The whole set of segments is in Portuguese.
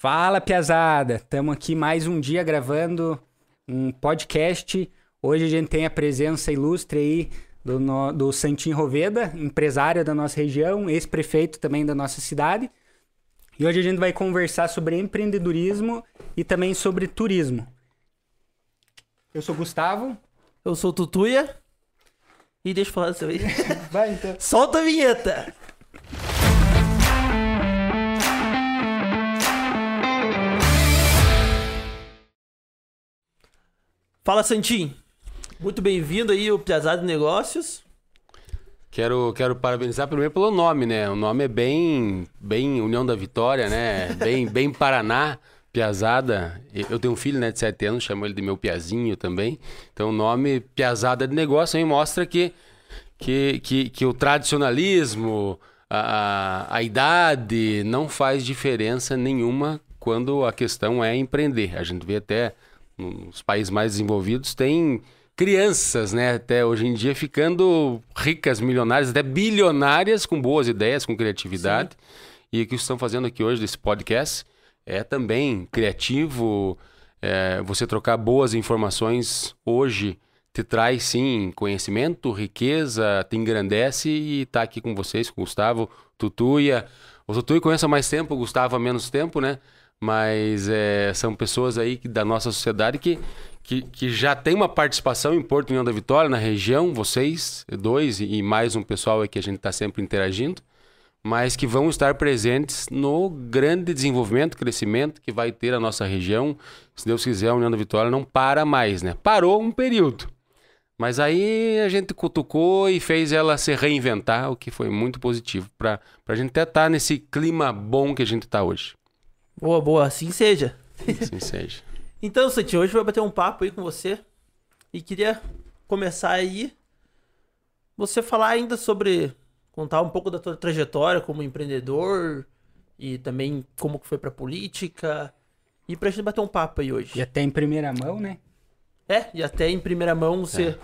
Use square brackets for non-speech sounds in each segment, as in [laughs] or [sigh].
Fala, piazada! Estamos aqui mais um dia gravando um podcast. Hoje a gente tem a presença ilustre aí do, no, do Santim Roveda, empresário da nossa região, ex-prefeito também da nossa cidade. E hoje a gente vai conversar sobre empreendedorismo e também sobre turismo. Eu sou Gustavo. Eu sou Tutuia. E deixa eu falar dessa vez. Vai então. [laughs] Solta a vinheta! Fala, Santim. Muito bem-vindo aí, o Piazada de Negócios. Quero, quero parabenizar primeiro pelo nome, né? O nome é bem, bem União da Vitória, né? Bem, [laughs] bem Paraná, Piazada. Eu tenho um filho, né, de 7 anos, chamo ele de meu Piazinho também. Então o nome Piazada de Negócio aí mostra que, que, que, que o tradicionalismo, a, a idade não faz diferença nenhuma quando a questão é empreender. A gente vê até nos países mais desenvolvidos tem crianças, né, até hoje em dia ficando ricas, milionárias, até bilionárias com boas ideias, com criatividade. Sim. E o que estão fazendo aqui hoje desse podcast é também criativo. É, você trocar boas informações hoje te traz sim conhecimento, riqueza, te engrandece e tá aqui com vocês, com o Gustavo, Tutuia. O Tutuia conhece há mais tempo, o Gustavo há menos tempo, né? Mas é, são pessoas aí da nossa sociedade que, que, que, já tem uma participação em Porto União da Vitória, na região, vocês dois e mais um pessoal aí que a gente está sempre interagindo, mas que vão estar presentes no grande desenvolvimento, crescimento que vai ter a nossa região. Se Deus quiser, a União da Vitória não para mais, né? Parou um período. Mas aí a gente cutucou e fez ela se reinventar, o que foi muito positivo para a gente até estar tá nesse clima bom que a gente está hoje. Boa, boa, assim seja. Assim seja. [laughs] então, Santi, hoje vai bater um papo aí com você. E queria começar aí. Você falar ainda sobre. Contar um pouco da tua trajetória como empreendedor. E também como que foi pra política. E pra gente bater um papo aí hoje. E até em primeira mão, né? É, e até em primeira mão você é.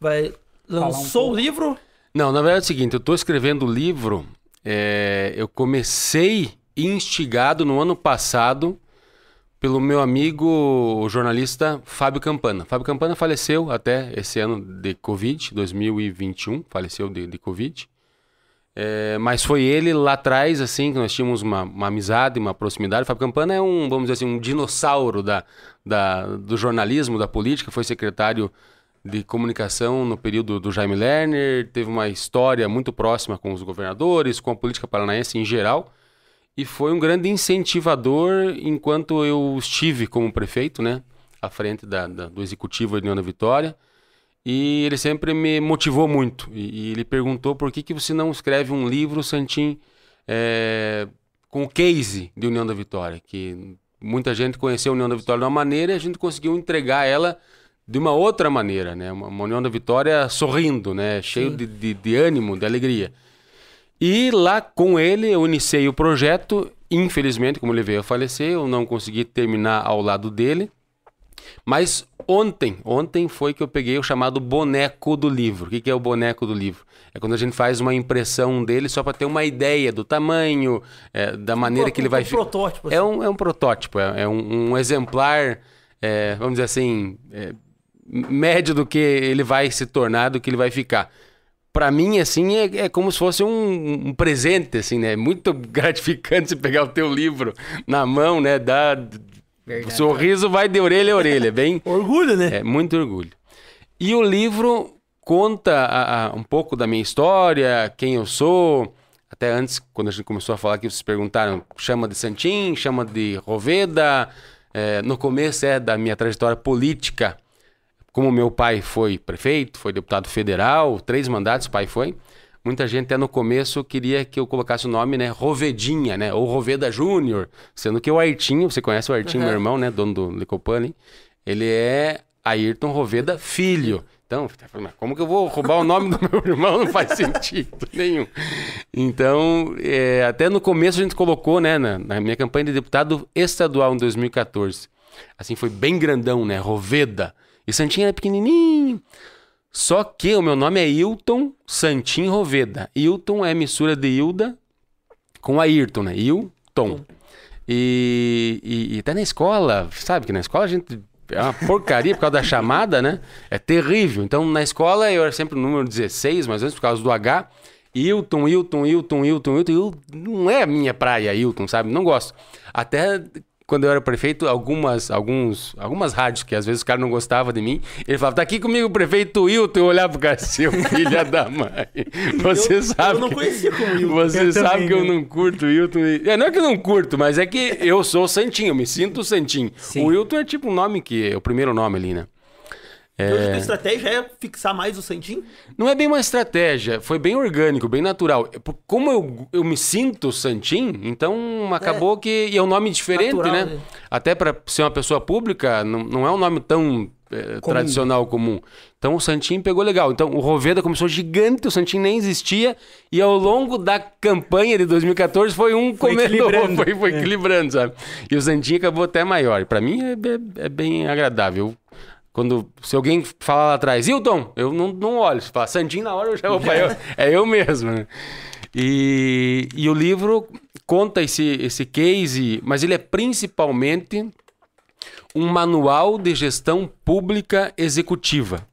vai. Lançou um o livro? Não, na verdade é o seguinte, eu tô escrevendo o livro. É, eu comecei instigado no ano passado pelo meu amigo jornalista Fábio Campana. Fábio Campana faleceu até esse ano de Covid, 2021, faleceu de, de Covid. É, mas foi ele lá atrás, assim, que nós tínhamos uma, uma amizade, uma proximidade. O Fábio Campana é um, vamos dizer assim, um dinossauro da, da, do jornalismo, da política. Foi secretário de comunicação no período do Jaime Lerner, teve uma história muito próxima com os governadores, com a política paranaense em geral e foi um grande incentivador enquanto eu estive como prefeito, né, à frente da, da, do executivo de União da Vitória. E ele sempre me motivou muito. E, e, ele perguntou por que, que você não escreve um livro, Santim, é, com o case de União da Vitória, que muita gente conheceu a União da Vitória de uma maneira e a gente conseguiu entregar ela de uma outra maneira, né? Uma, uma União da Vitória sorrindo, né? Cheio de, de, de ânimo, de alegria. E lá com ele eu iniciei o projeto. Infelizmente, como ele veio a falecer, eu não consegui terminar ao lado dele. Mas ontem, ontem foi que eu peguei o chamado boneco do livro. O que é o boneco do livro? É quando a gente faz uma impressão dele só para ter uma ideia do tamanho, é, da maneira um, que ele vai ficar. Um protótipo. Assim. É, um, é um protótipo, é, é um, um, exemplar, é, vamos dizer assim, é, médio do que ele vai se tornar, do que ele vai ficar para mim, assim, é, é, como se fosse um, um, presente, assim, né? Muito gratificante você pegar o teu livro na mão, né? Dá... O sorriso vai de orelha a orelha, bem... [laughs] orgulho, né? É, muito orgulho. E o livro conta a, a, um pouco da minha história, quem eu sou... Até antes, quando a gente começou a falar aqui, vocês perguntaram, chama de Santim, chama de Roveda... É, no começo é da minha trajetória política, como meu pai foi prefeito, foi deputado federal, três mandatos o pai foi, muita gente até no começo queria que eu colocasse o nome, né, Rovedinha, né, ou Roveda Júnior, sendo que o Ayrtinho, você conhece o Ayrtinho, uhum. meu irmão, né, dono do Licopani, ele é Ayrton Roveda Filho. Então, como que eu vou roubar o nome do meu irmão? Não faz sentido nenhum. Então, é, até no começo a gente colocou, né, na, na minha campanha de deputado estadual em 2014. Assim, foi bem grandão, né? Roveda. E Santinho era pequenininho. Só que o meu nome é Hilton Santin Roveda. Hilton é mistura de Hilda com Ayrton, né? Hilton. E, e, e até na escola, sabe que na escola a gente é uma porcaria por causa da chamada, né? É terrível. Então, na escola eu era sempre o número 16, mais ou menos, por causa do H. Hilton, Hilton, Hilton, Hilton. Hilton. Não é a minha praia, Hilton, sabe? Não gosto. Até quando eu era prefeito, algumas, alguns, algumas rádios que às vezes o cara não gostava de mim, ele falava, tá aqui comigo o prefeito Wilton, eu olhava pro cara, seu filho da mãe. Você eu, sabe. Eu não conhecia como Wilton. Você Eu sabe também que eu não. curto o Wilton. É, não é que eu não curto, mas é que eu sou santinho, eu me sinto santinho. Sim. O Wilton é tipo um nome que. É o primeiro nome ali, né? Então, a tua estratégia é fixar mais o Santinho? Não é bem uma estratégia, foi bem orgânico, bem natural. É Como eu, eu me sinto Santim, então acabou que. E é um nome diferente, Natural, né? né? Até para ser uma pessoa pública, não, não é um nome tão eh, tradicional comum. Então o Santim pegou legal. Então o Roveda começou gigante, o Santim nem existia, e ao longo da campanha de 2014 foi um Foi comedor, [laughs] equilibrando. foi, foi É. equilibrando, sabe? E o Santim acabou até maior. Pra mim é, é- é bem agradável. Quando, se alguém falar lá atrás, Hilton, eu não, não olho. Se falar Santinho na hora, eu já vou pra eu. [laughs] É eu mesmo, né? E, e o livro conta esse, esse case, mas ele é principalmente um manual de gestão pública executiva,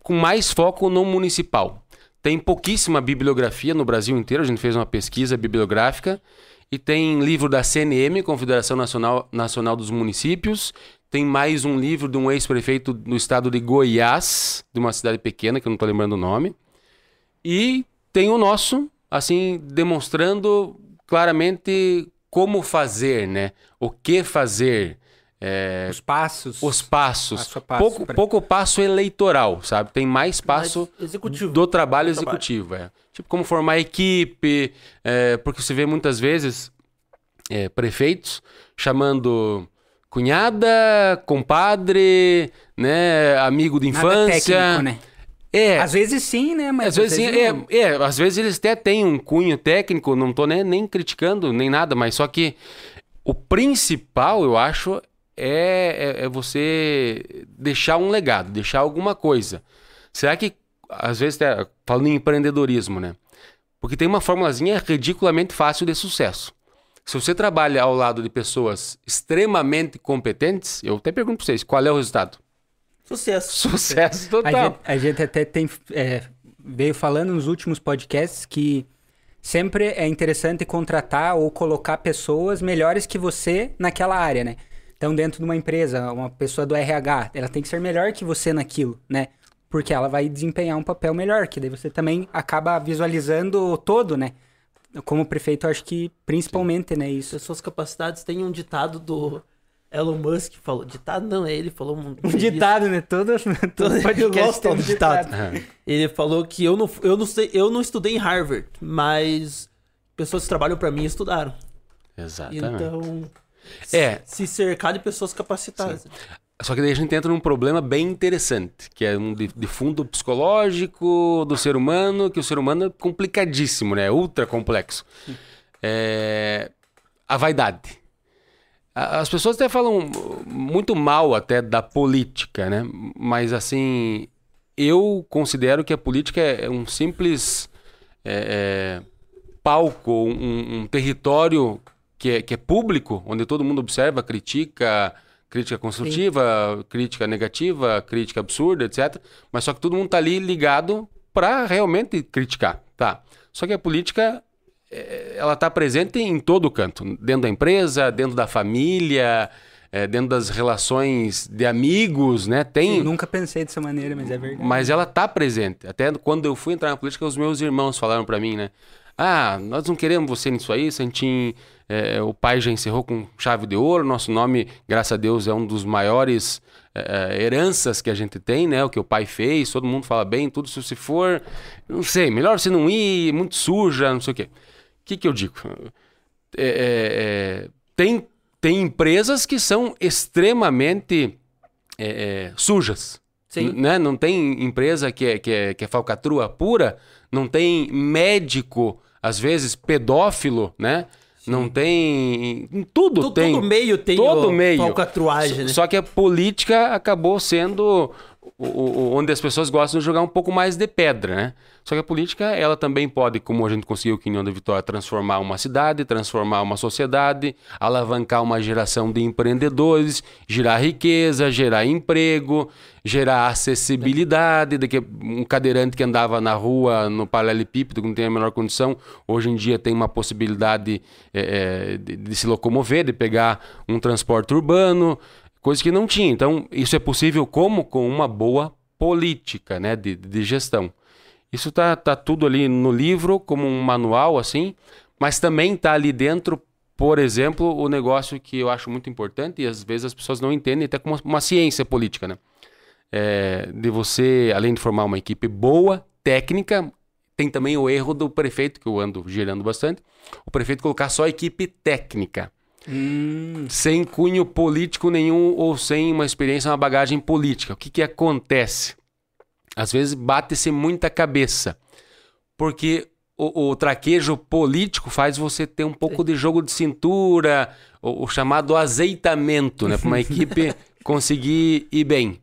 com mais foco no municipal. Tem pouquíssima bibliografia no Brasil inteiro, a gente fez uma pesquisa bibliográfica, e tem livro da CNM, Confederação Nacional, Nacional dos Municípios, tem mais um livro de um ex-prefeito do estado de Goiás, de uma cidade pequena, que eu não estou lembrando o nome, e tem o nosso, assim, demonstrando claramente como fazer, né? O que fazer, é, Os passos. os passos. Passo passo pouco, pra- pouco passo eleitoral, sabe? Tem mais passo Mais executivo. do trabalho Do trabalho. executivo. É. Tipo, como formar equipe, é, porque você vê muitas vezes é, prefeitos chamando cunhada, compadre, né, amigo de Nada infância. técnico, né? É, Às vezes sim, né? Mas às vezes, não. é, é, às vezes eles até têm um cunho técnico, não tô nem, nem criticando nem nada, mas só que o principal, eu acho, é, é, é você deixar um legado, deixar alguma coisa. Será que, às vezes, falando em empreendedorismo, né? Porque tem uma formulazinha ridiculamente fácil de sucesso. Se você trabalha ao lado de pessoas extremamente competentes, eu até pergunto pra vocês, qual é o resultado? Sucesso. Sucesso A total. gente, a gente até tem, é, veio falando nos últimos podcasts que sempre é interessante contratar ou colocar pessoas melhores que você naquela área, né? Então, dentro de uma empresa, uma pessoa do RH, ela tem que ser melhor que você naquilo, né? Porque ela vai desempenhar um papel melhor, que daí você também acaba visualizando o todo, né? Como prefeito, acho que principalmente, né, isso. Pessoas capacitadas tem um ditado do Elon Musk falou. Ditado não, é ele falou um, [laughs] Um ditado, né? Todo, [laughs] todo podcast tem um do ditado. Aham. Ele falou que eu não, eu não sei, eu não estudei em Harvard, mas pessoas que trabalham pra mim estudaram. Exatamente. Então, É. se cercar de pessoas capacitadas. Só que daí a gente entra num problema bem interessante, que é um de, de fundo psicológico do ser humano, que o ser humano é complicadíssimo, né? Ultra complexo. É, a vaidade. As pessoas até falam muito mal até da política, né? Mas assim, eu considero que a política é um simples é, é, palco, um, um território que é, que é público, onde todo mundo observa, critica, crítica construtiva, crítica negativa, crítica absurda, etc. Mas só que todo mundo tá ali ligado para realmente criticar, tá? Só que a política eh, ela está presente em todo canto, dentro da empresa, dentro da família, eh, dentro das relações de amigos, né? Tem, Eu nunca pensei dessa maneira, mas é verdade. mas ela tá presente. Até quando eu fui entrar na política, os meus irmãos falaram pra mim, né? Ah, nós não queremos você nisso aí, Santim. É, o pai já encerrou com chave de ouro. Nosso nome, graças a Deus, é um dos maiores é, é, heranças que a gente tem, né? O que o pai fez, todo mundo fala bem, tudo. Se for, não sei, melhor você não ir, muito suja, não sei o quê. O que, que eu digo? É, é, é, tem, tem empresas que são extremamente é, é, sujas. Sim. Né? Não tem empresa que é, que, é, que é falcatrua pura, não tem médico, às vezes pedófilo, né? Não tem. em Tudo Tu- tem. Todo meio tem todo o- meio. né? Só que a política acabou sendo o, o, onde as pessoas gostam de jogar um pouco mais de pedra, né? Só que a política, ela também pode, como a gente conseguiu em União da Vitória, transformar uma cidade, transformar uma sociedade, alavancar uma geração de empreendedores, gerar riqueza, gerar emprego, gerar acessibilidade, de um cadeirante que andava na rua, no paralelepípedo, que não tem a menor condição, hoje em dia tem uma possibilidade é, de, de se locomover, de pegar um transporte urbano, coisa que não tinha. Então, isso é possível como? Com uma boa política né, de, de gestão. Isso tá, tá tudo ali no livro, como um manual, assim, mas também tá ali dentro, por exemplo, o negócio que eu acho muito importante, e às vezes as pessoas não entendem, até como uma, uma ciência política, né? É, de você, além de formar uma equipe boa, técnica, tem também o erro do prefeito, que eu ando gerando bastante, o prefeito colocar só equipe técnica. Hum. Sem cunho político nenhum ou sem uma experiência, uma bagagem política. O que, que acontece? Às vezes bate-se muita cabeça. Porque o, o, traquejo político faz você ter um pouco de jogo de cintura, o, o chamado azeitamento, né? Para uma [laughs] equipe conseguir ir bem.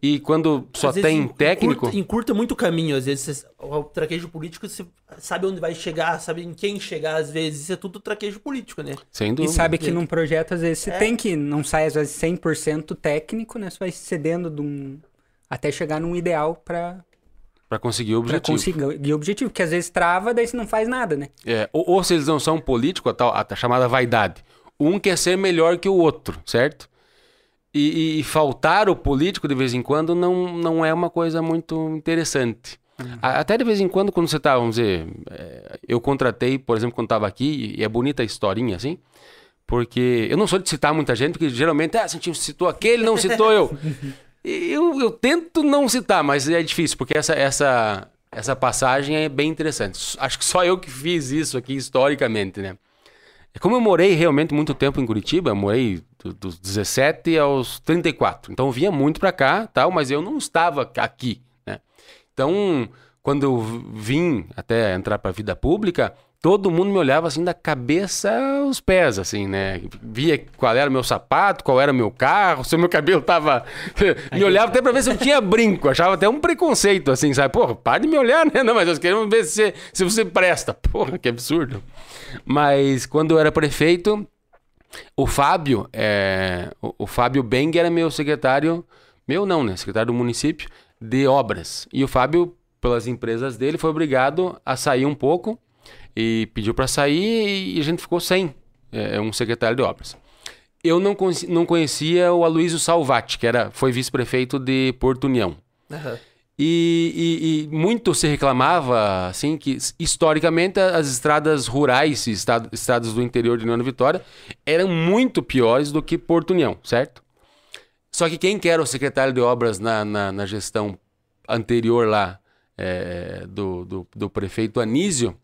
E quando só tem técnico. Encurta, encurta muito o caminho, às vezes. o traquejo político, você sabe onde vai chegar, sabe em quem chegar, às vezes. Isso é tudo traquejo político, né? Sem dúvida. E sabe que num projeto, às vezes, você é. tem que. Não sai, às vezes, 100% técnico, né? Você vai cedendo de um, até chegar num ideal para para conseguir o objetivo. Pra conseguir o objetivo, porque às vezes trava, daí você não faz nada, né? É, ou, ou se eles não são políticos, a, tal, a chamada vaidade. Um quer ser melhor que o outro, certo? E, e, faltar o político de vez em quando não, não é uma coisa muito interessante. Uhum. Até de vez em quando, quando você tá, vamos dizer, é, eu contratei, por exemplo, quando estava aqui, e é bonita a historinha assim, porque eu não sou de citar muita gente, porque geralmente, ah, a gente citou aquele, não citou eu. [laughs] eu, eu tento não citar, mas é difícil, porque essa, essa, essa passagem é bem interessante. Acho que só eu que fiz isso aqui historicamente, né? Como eu morei realmente muito tempo em Curitiba, eu morei dos 17 aos 34. Então eu vinha muito para cá, tal, mas eu não estava aqui, né? Então, quando eu vim até entrar para a vida pública, todo mundo me olhava assim da cabeça aos pés, assim, né? Via qual era o meu sapato, qual era o meu carro, se o meu cabelo tava. [laughs] me olhava até pra ver se eu tinha brinco, achava até um preconceito, assim, sabe? Porra, para de me olhar, né? Não, mas nós queremos ver se, se você presta. Porra, que absurdo. Mas quando eu era prefeito, o Fábio, é... o, o Fábio Beng era meu secretário, meu não, né? Secretário do município de obras. E o Fábio, pelas empresas dele, foi obrigado a sair um pouco e pediu para sair e a gente ficou sem é, é, um secretário de obras. Eu não, não conhecia o Aloysio Salvati, que era, foi vice-prefeito de Porto União. Uhum. E, e, e, muito se reclamava, assim, que historicamente as estradas rurais, estado, estradas do interior de União Vitória, eram muito piores do que Porto União, certo? Só que quem que era o secretário de obras na, na, na gestão anterior lá é, do, do, do prefeito Anísio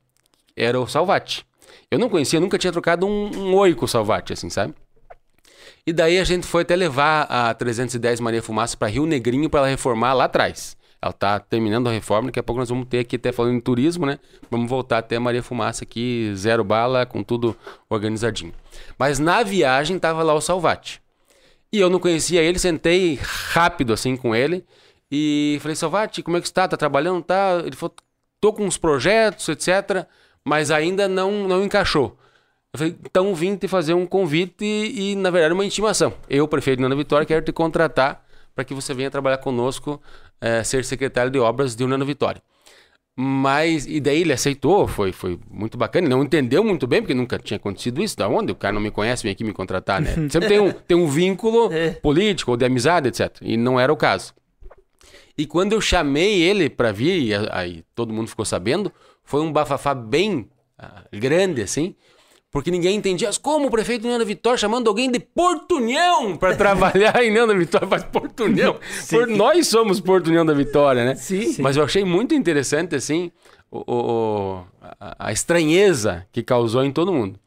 era o Salvati. Eu não conhecia, nunca tinha trocado um, um oi com o Salvati, assim, sabe? E daí a gente foi até levar a 310 Maria Fumaça para Rio Negrinho para ela reformar lá atrás. Ela tá terminando a reforma, daqui a pouco nós vamos ter aqui até falando em turismo, né? Vamos voltar até Maria Fumaça aqui, zero bala, com tudo organizadinho. Mas na viagem tava lá o Salvati. E eu não conhecia ele, sentei rápido assim com ele e falei, Salvati, como é que está? Tá trabalhando? Tá? Ele falou, tô com uns projetos, etc mas ainda não, não encaixou. Eu falei, então vim te fazer um convite e, e na verdade, uma intimação. Eu, prefeito Nona Vitória, quero te contratar para que você venha trabalhar conosco, é, ser secretário de obras de Nona Vitória. Mas, e daí ele aceitou, foi, foi muito bacana. Não entendeu muito bem, porque nunca tinha acontecido isso. Da onde? O cara não me conhece, vem aqui me contratar, né? [laughs] Sempre tem um, tem um vínculo é. político ou de amizade, etc. E não era o caso. E quando eu chamei ele para vir, e aí todo mundo ficou sabendo, foi um bafafá bem uh, grande, assim, porque ninguém entendia. Como o prefeito União da Vitória chamando alguém de Porto União para [laughs] trabalhar em União da Vitória? Faz Porto União. Por, nós somos Porto União da Vitória, né? Sim. Mas eu achei muito interessante, assim, o, o, a, a estranheza que causou em todo mundo.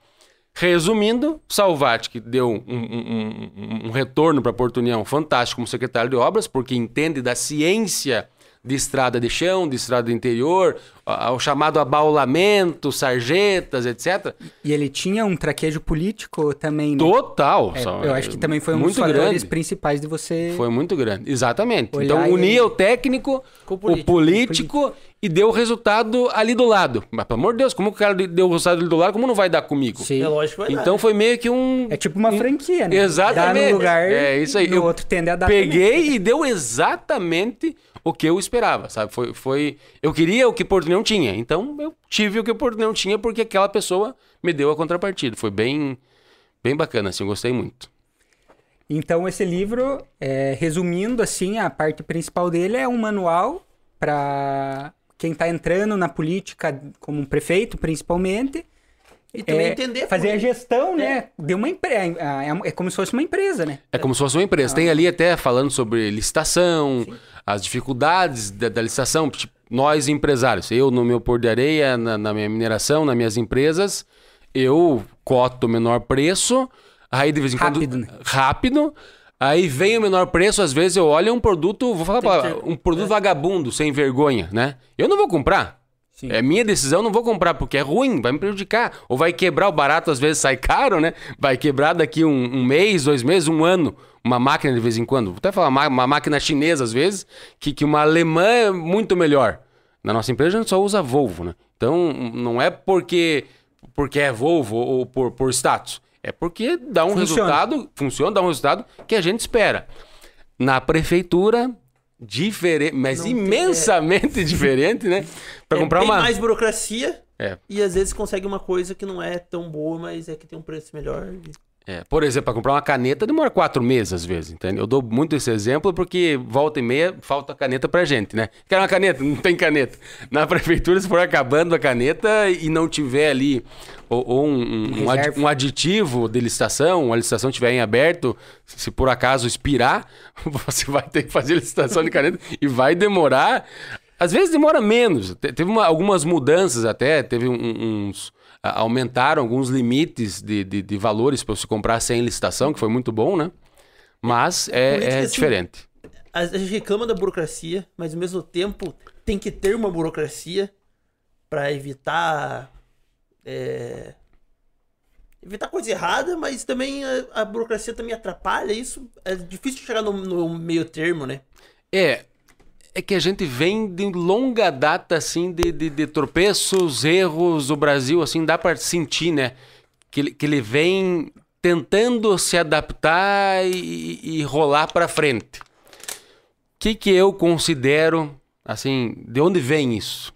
Resumindo, Salvati, que deu um, um, um, um retorno para Porto União fantástico como secretário de obras, porque entende da ciência de estrada de chão, de estrada de interior, a- o chamado abaulamento, sarjetas, etc. E ele tinha um traquejo político também, né? Total. É, só- eu acho que também foi um muito dos fatores grande. principais de você... Foi muito grande. Exatamente. Então unia o técnico, Com o o político. político, e deu o resultado ali do lado. Mas, pelo amor de Deus, como o cara deu o resultado ali do lado, como não vai dar comigo? Sim. É lógico que vai Então dar. foi meio que um. É tipo uma franquia, né? Exatamente. Dá num lugar É isso aí. no Eu outro tende a dar também. Peguei e deu exatamente o que eu esperava, sabe? Foi, foi... Eu queria o que Porto não tinha. Então eu tive o que Porto não tinha porque aquela pessoa me deu a contrapartida. Foi bem, bem bacana, assim, eu gostei muito. Então, esse livro, é, resumindo assim, a parte principal dele é um manual para quem está entrando na política como um prefeito, principalmente. E também é, entender Fazer a gestão, né? De uma empresa. É, é como se fosse uma empresa, né? É como se fosse uma empresa. Tem ali até falando sobre licitação, as dificuldades da, da licitação. Tipo, nós empresários, eu no meu pôr de areia, na, na minha mineração, nas minhas empresas, eu coto o menor preço, aí de vez em Rápido, quando... né? Rápido. Aí vem o menor preço, às vezes eu olho um produto, vou falar, pra- um produto vagabundo, sem vergonha, né? Eu não vou comprar. Sim. É minha decisão, não vou comprar porque é ruim, vai me prejudicar. Ou vai quebrar o barato, às vezes sai caro, né? Vai quebrar daqui um, um mês, dois meses, um ano. Uma máquina de vez em quando. Vou até falar uma, máquina chinesa, às vezes, que, que uma alemã é muito melhor. Na nossa empresa a gente só usa Volvo, né? Então não é porque, porque é Volvo ou por, por status. É porque dá um Funciona. resultado, funciona, dá um resultado que a gente espera. Na prefeitura, diferente, mas Não tem- imensamente [laughs] diferente, né? Para é comprar bem uma. mais burocracia É. e às vezes consegue uma coisa que não é tão boa, mas é que tem um preço melhor. É, por exemplo, para comprar uma caneta demora quatro meses às vezes, entendeu? Eu dou muito esse exemplo porque volta e meia falta caneta pra gente, né? Quer uma caneta? Não tem caneta. Na prefeitura, se for acabando a caneta e não tiver ali ou, ou um, um- um um aditivo de licitação, a licitação estiver em aberto, se por acaso expirar, [laughs] você vai ter que fazer licitação de caneta e vai demorar. Às vezes demora menos. Te- Teve uma- algumas mudanças até, teve uns. Aumentaram alguns limites de, de, de valores para você comprar sem licitação, que foi muito bom, né? Mas é, Política, é assim, diferente. A gente reclama da burocracia, mas ao mesmo tempo tem que ter uma burocracia pra evitar é, evitar coisa errada, mas também a, a burocracia também atrapalha isso. É difícil chegar no, no meio termo, né? É, é que a gente vem de longa data, assim, de, de, de tropeços, erros do Brasil, assim, dá para sentir, né? Que, ele- que ele vem tentando se adaptar e, e rolar para frente. O que, que eu considero, assim, de onde vem isso?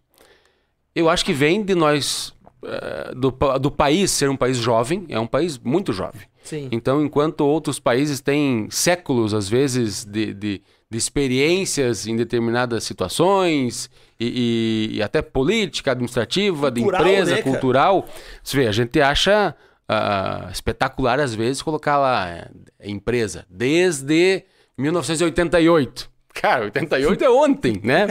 Eu acho que vem de nós, eh, do, do país ser um país jovem, é um país muito jovem. Sim. Então, enquanto outros países têm séculos, às vezes, de, de, de experiências em determinadas situações, e, e- e até política, administrativa, de Cultural, empresa, né, cultural, você vê, a gente acha ah, espetacular, às vezes, colocar lá é, empresa. Desde 1988. Cara, 88 é ontem, né?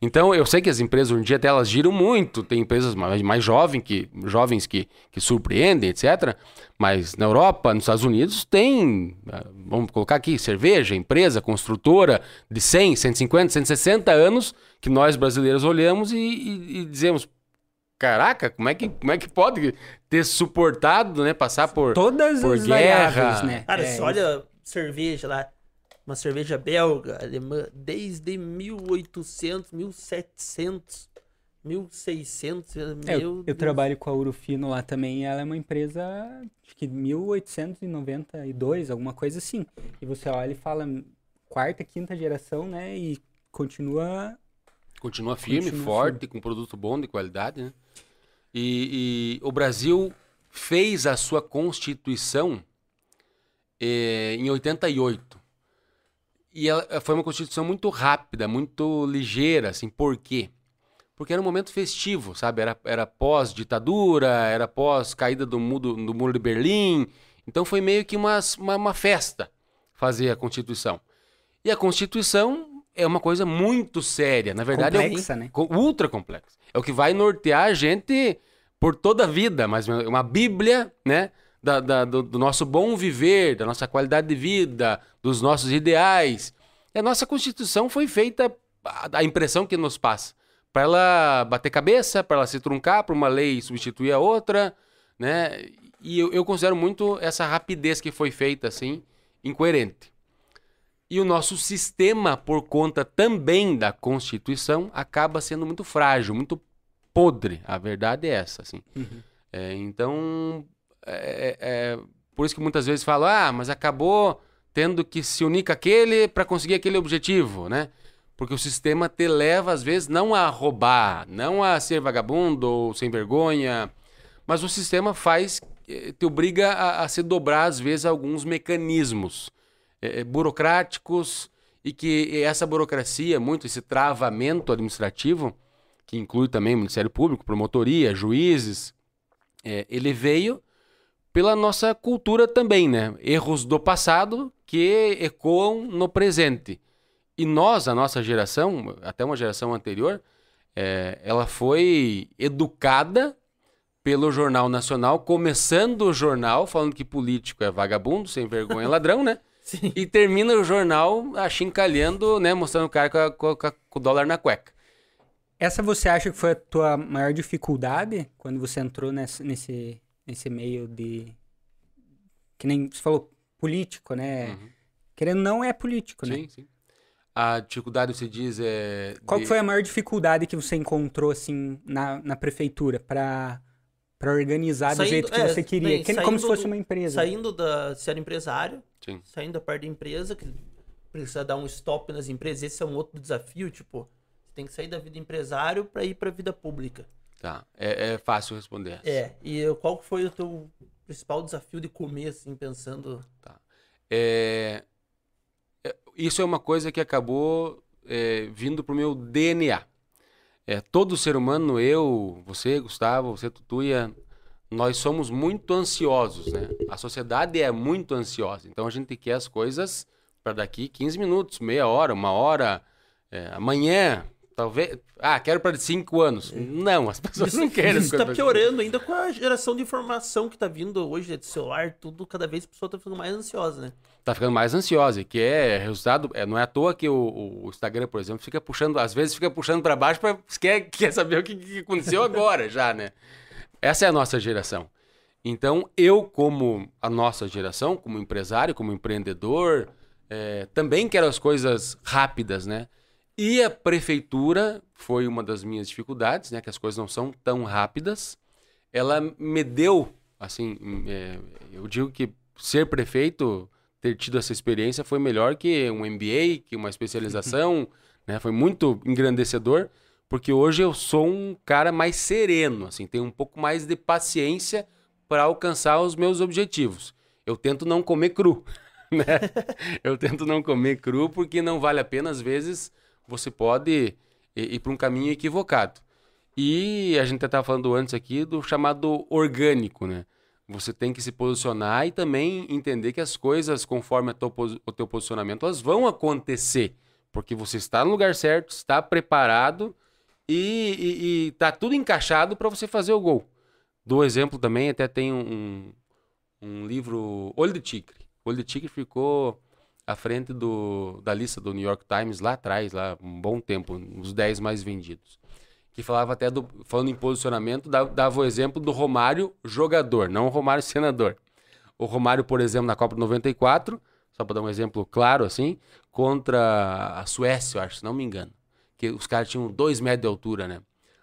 Então, eu sei que as empresas hoje em dia até elas giram muito, tem empresas mais, mais jovens, que, jovens que, que surpreendem, etc. Mas na Europa, nos Estados Unidos, tem, ah, vamos colocar aqui, cerveja, empresa, construtora de 100, 150, 160 anos, que nós brasileiros olhamos e, e- e dizemos, caraca, como é, que, como é que pode ter suportado, né, passar por, Todas por as guerra? variáveis, né? Cara, É, olha cerveja lá, uma cerveja belga, alemã, desde 1800, 1700, 1600, É, meu eu, eu Deus. trabalho com a Urufino lá também, ela é uma empresa, acho que 1892, alguma coisa assim. E você olha e fala quarta, quinta geração, né? E continua Continua firme, Continua forte, com produto bom, de qualidade, né? E, e o Brasil fez a sua Constituição eh, em 88. E ela foi uma Constituição muito rápida, muito ligeira, assim. Por quê? Porque era um momento festivo, sabe? Era, era pós-ditadura, era pós-caída do, mu- do, Muro de Berlim. Então foi meio que uma, uma, uma festa fazer a Constituição. E a Constituição é uma coisa muito séria. Na verdade, é complexa, né? co- ultra complexo. É o que vai nortear a gente por toda a vida, mas é uma bíblia, né? Da, da- do, do nosso bom viver, da nossa qualidade de vida, dos nossos ideais. E a nossa Constituição foi feita, a, impressão que nos passa, para ela bater cabeça, para ela se truncar, para uma lei substituir a outra, né? E eu, eu considero muito essa rapidez que foi feita assim, incoerente. E o nosso sistema, por conta também da Constituição, acaba sendo muito frágil, muito podre. A verdade é essa, assim. Uhum. É, então, é, é, por isso que muitas vezes falam, ah, mas acabou tendo que se unir com aquele para conseguir aquele objetivo, né? Porque o sistema te leva, às vezes, não a roubar, não a ser vagabundo ou sem vergonha, mas o sistema faz, eh, te obriga a, a se dobrar, às vezes, alguns mecanismos é, burocráticos e que essa burocracia, muito esse travamento administrativo, que inclui também Ministério Público, promotoria, juízes, é, ele veio pela nossa cultura também, né? Erros do passado que ecoam no presente. E nós, a nossa geração, até uma geração anterior, é, ela foi educada pelo Jornal Nacional, começando o jornal falando que político é vagabundo, sem vergonha, ladrão, né? [laughs] Sim. E termina o jornal achincalhando, né? Mostrando o cara com, a- com a- com o dólar na cueca. Essa você acha que foi a tua maior dificuldade quando você entrou nesse, nesse, nesse meio de. Que nem você falou, político, né? Uhum. Querendo não, é político, né? Sim, sim. A dificuldade, você diz, é. Qual de- que foi a maior dificuldade que você encontrou, assim, na, na prefeitura pra, pra organizar do Saindo- jeito que é, você queria? bem, Que- como se saindo fosse do- uma empresa. Saindo da ser empresário, Sim. saindo da parte da empresa, que precisa dar um stop nas empresas, esse é um outro desafio, tipo, você tem que sair da vida empresário para ir para vida pública. Tá. É, é fácil responder. É, e qual foi o teu principal desafio de comer, assim, pensando... É, é, isso é uma coisa que acabou é, vindo pro meu DNA. É, todo ser humano, eu, você, Gustavo, você, Tutuia, nós somos muito ansiosos, né? A sociedade é muito ansiosa. Então a gente quer as coisas para daqui 15 minutos, meia hora, uma hora, é, amanhã, talvez. Ah, quero para 5 anos. Não, as pessoas não querem. Isso tá pra- piorando ainda com a geração de informação que tá vindo hoje, de celular, tudo, cada vez a pessoa tá ficando mais ansiosa, né? tá ficando mais ansiosa, que é resultado, é, não é à toa que o, o Instagram, por exemplo, fica puxando, às vezes fica puxando para baixo para quer, quer saber o que, que aconteceu agora já, né? Essa é a nossa geração. Então, eu como a nossa geração, como empresário, como empreendedor, é, também quero as coisas rápidas, né? E a prefeitura foi uma das minhas dificuldades, né? Que as coisas não são tão rápidas. Ela me deu, assim, é, eu digo que ser prefeito, ter tido essa experiência foi melhor que um MBA, que uma especialização, [laughs] né? Foi muito engrandecedor, porque hoje eu sou um cara mais sereno, assim, tenho um pouco mais de paciência para alcançar os meus objetivos. Eu tento não comer cru, [laughs] né? Eu tento não comer cru porque não vale a pena, às vezes você pode ir, para um caminho equivocado. E a gente estava falando antes aqui do chamado orgânico, né? Você tem que se posicionar e também entender que as coisas, conforme o teu posicionamento, elas vão acontecer. Porque você está no lugar certo, está preparado e, e, e tá tudo encaixado para você fazer o gol. Dou exemplo também, até tem um, um livro, Olho de Tigre. Olho de Tigre ficou à frente do, da lista do New York Times lá atrás, lá um bom tempo, uns 10 mais vendidos. Que falava até do, falando em posicionamento, dava, o exemplo do Romário jogador, não o Romário senador. O Romário, por exemplo, na Copa de 94, só para dar um exemplo claro assim, contra a Suécia, eu acho, se não me engano. Que os caras tinham dois metros de altura, né?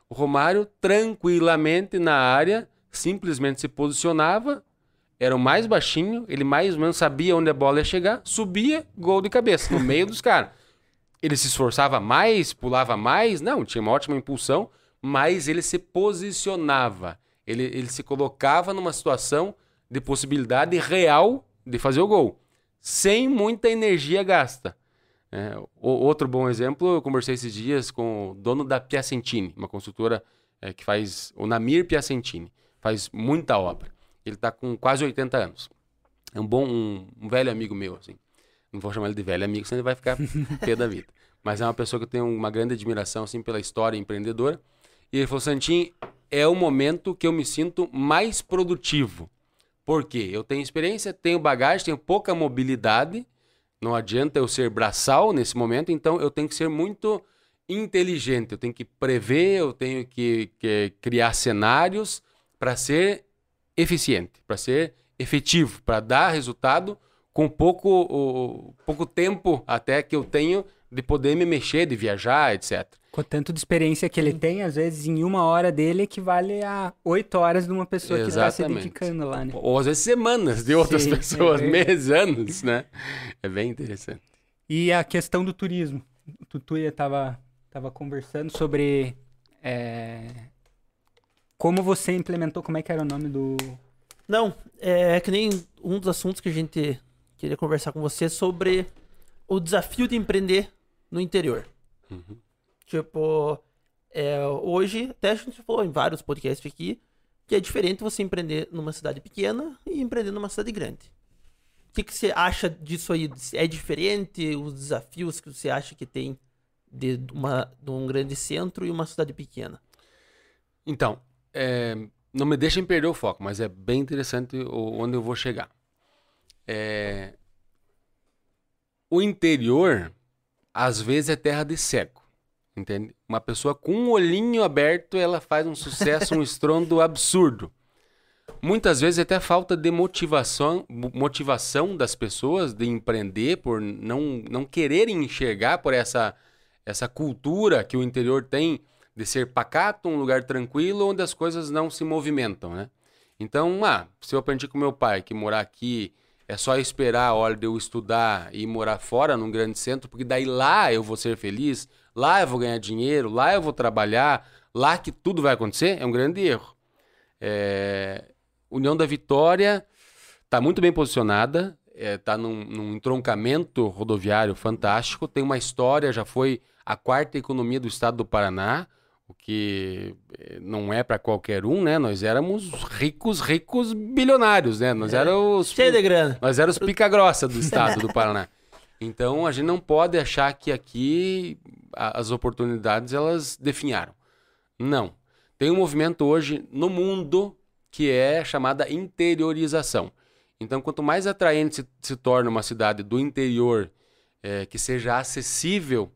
O Romário, tranquilamente na área, simplesmente se posicionava, era o mais baixinho, ele mais ou menos sabia onde a bola ia chegar, subia, gol de cabeça, no meio dos caras. Ele se esforçava mais, pulava mais, não, tinha uma ótima impulsão, mas ele se posicionava. Ele, ele se colocava numa situação de possibilidade real de fazer o gol, sem muita energia gasta. É, outro bom exemplo, eu conversei esses dias com o dono da Piacentini, uma construtora é, que faz, o Namir Piacentini, faz muita obra. Ele está com quase 80 anos. É um bom, um, um velho amigo meu, assim. Não vou chamar ele de velho amigo, senão ele vai ficar [laughs] pé da vida. Mas é uma pessoa que eu tenho uma grande admiração, assim, pela história empreendedora. E ele falou, Santinho, é o momento que eu me sinto mais produtivo. Por quê? Eu tenho experiência, tenho bagagem, tenho pouca mobilidade. Não adianta eu ser braçal nesse momento, então eu tenho que ser muito inteligente, eu tenho que prever, eu tenho que, que criar cenários para ser eficiente, para ser efetivo, para dar resultado com pouco, o, pouco tempo até que eu tenho de poder me mexer, de viajar, etc. Com o tanto de experiência que ele tem, às vezes em uma hora dele equivale a oito horas de uma pessoa que está se dedicando lá, né? Ou às vezes semanas de outras Sim, [laughs] pessoas, é meses, anos, né? É bem interessante. E a questão do turismo. O Tutuia estava tava conversando sobre é, como você implementou, como é que era o nome do... Não, é que nem um dos assuntos que a gente queria conversar com você sobre o desafio de empreender no interior. Uhum. Tipo, é, hoje, até a gente falou em vários podcasts aqui, que é diferente você empreender numa cidade pequena e empreender numa cidade grande. O que, que você acha disso aí? É diferente os desafios que você acha que tem de, uma, de um grande centro e uma cidade pequena? Então, é, não me deixem perder o foco, mas é bem interessante onde eu vou chegar. É, o interior, às vezes, é terra de cego. Entende? Uma pessoa com um olhinho aberto, ela faz um sucesso, um [laughs] estrondo absurdo. Muitas vezes até falta de motivação, motivação das pessoas de empreender por não, não quererem enxergar por essa, essa cultura que o interior tem de ser pacato, um lugar tranquilo onde as coisas não se movimentam, né? Então, ah, se eu aprendi com meu pai que morar aqui é só esperar a hora de eu estudar e morar fora, num grande centro, porque daí lá eu vou ser feliz, lá eu vou ganhar dinheiro, lá eu vou trabalhar, lá que tudo vai acontecer, é um grande erro. É... União da Vitória está muito bem posicionada, está é, tá num, num entroncamento rodoviário fantástico, tem uma história, já foi a quarta economia do estado do Paraná, o que eh, não é para qualquer um, né? Nós éramos ricos, ricos bilionários, né? Nós é. éramos cheio de grana. Nós éramos pica grossa do estado do Paraná. Então a gente não pode achar que aqui as oportunidades elas definharam. Não. Tem um movimento hoje no mundo que é chamada interiorização. Então, quanto mais atraente se, se torna uma cidade do interior é, que seja acessível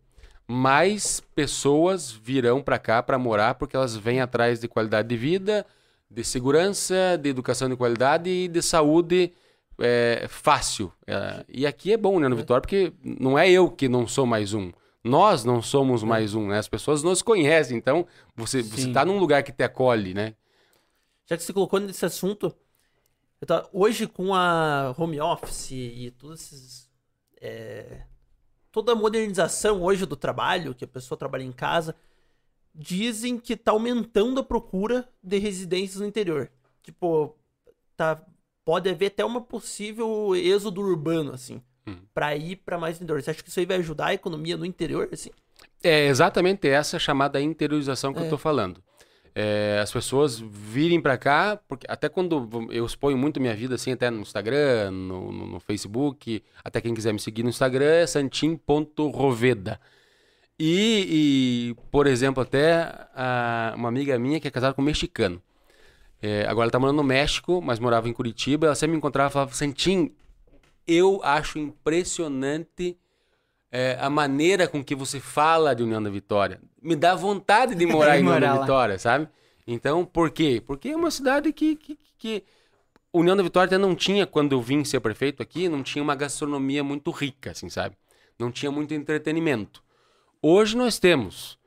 mais pessoas virão para cá para morar porque elas vêm atrás de qualidade de vida, de segurança, de educação de qualidade e de saúde é, fácil. É, e aqui é bom, né, no é. Vitória, porque não é eu que não sou mais um. Nós não somos é. mais um, né? As pessoas nos conhecem, então você está num lugar que te acolhe, né? Já que você colocou nesse assunto, tô, hoje com a home office e todos esses é, toda a modernização hoje do trabalho, que a pessoa trabalha em casa, dizem que tá aumentando a procura de residências no interior. Tipo, tá, pode haver até uma possível êxodo urbano, assim, hum. para ir para mais interior. Você acha que isso aí vai ajudar a economia no interior, assim? É exatamente essa chamada interiorização que é. eu tô falando é, as pessoas virem para cá, porque até quando eu exponho muito minha vida, assim, até no Instagram, no, no, no Facebook, até quem quiser me seguir no Instagram é santim.roveda. E, e, por exemplo, até a, uma amiga minha que é casada com um mexicano. É, agora ela tá morando no México, mas morava em Curitiba. Ela sempre me encontrava e falava: Santim, eu acho impressionante é, a maneira com que você fala de União da Vitória. Me dá vontade de morar [laughs] em União da Vitória, sabe? Então, por quê? Porque é uma cidade que, que, que União da Vitória até não tinha, quando eu vim ser prefeito aqui, não tinha uma gastronomia muito rica, assim, sabe? Não tinha muito entretenimento. Hoje nós temos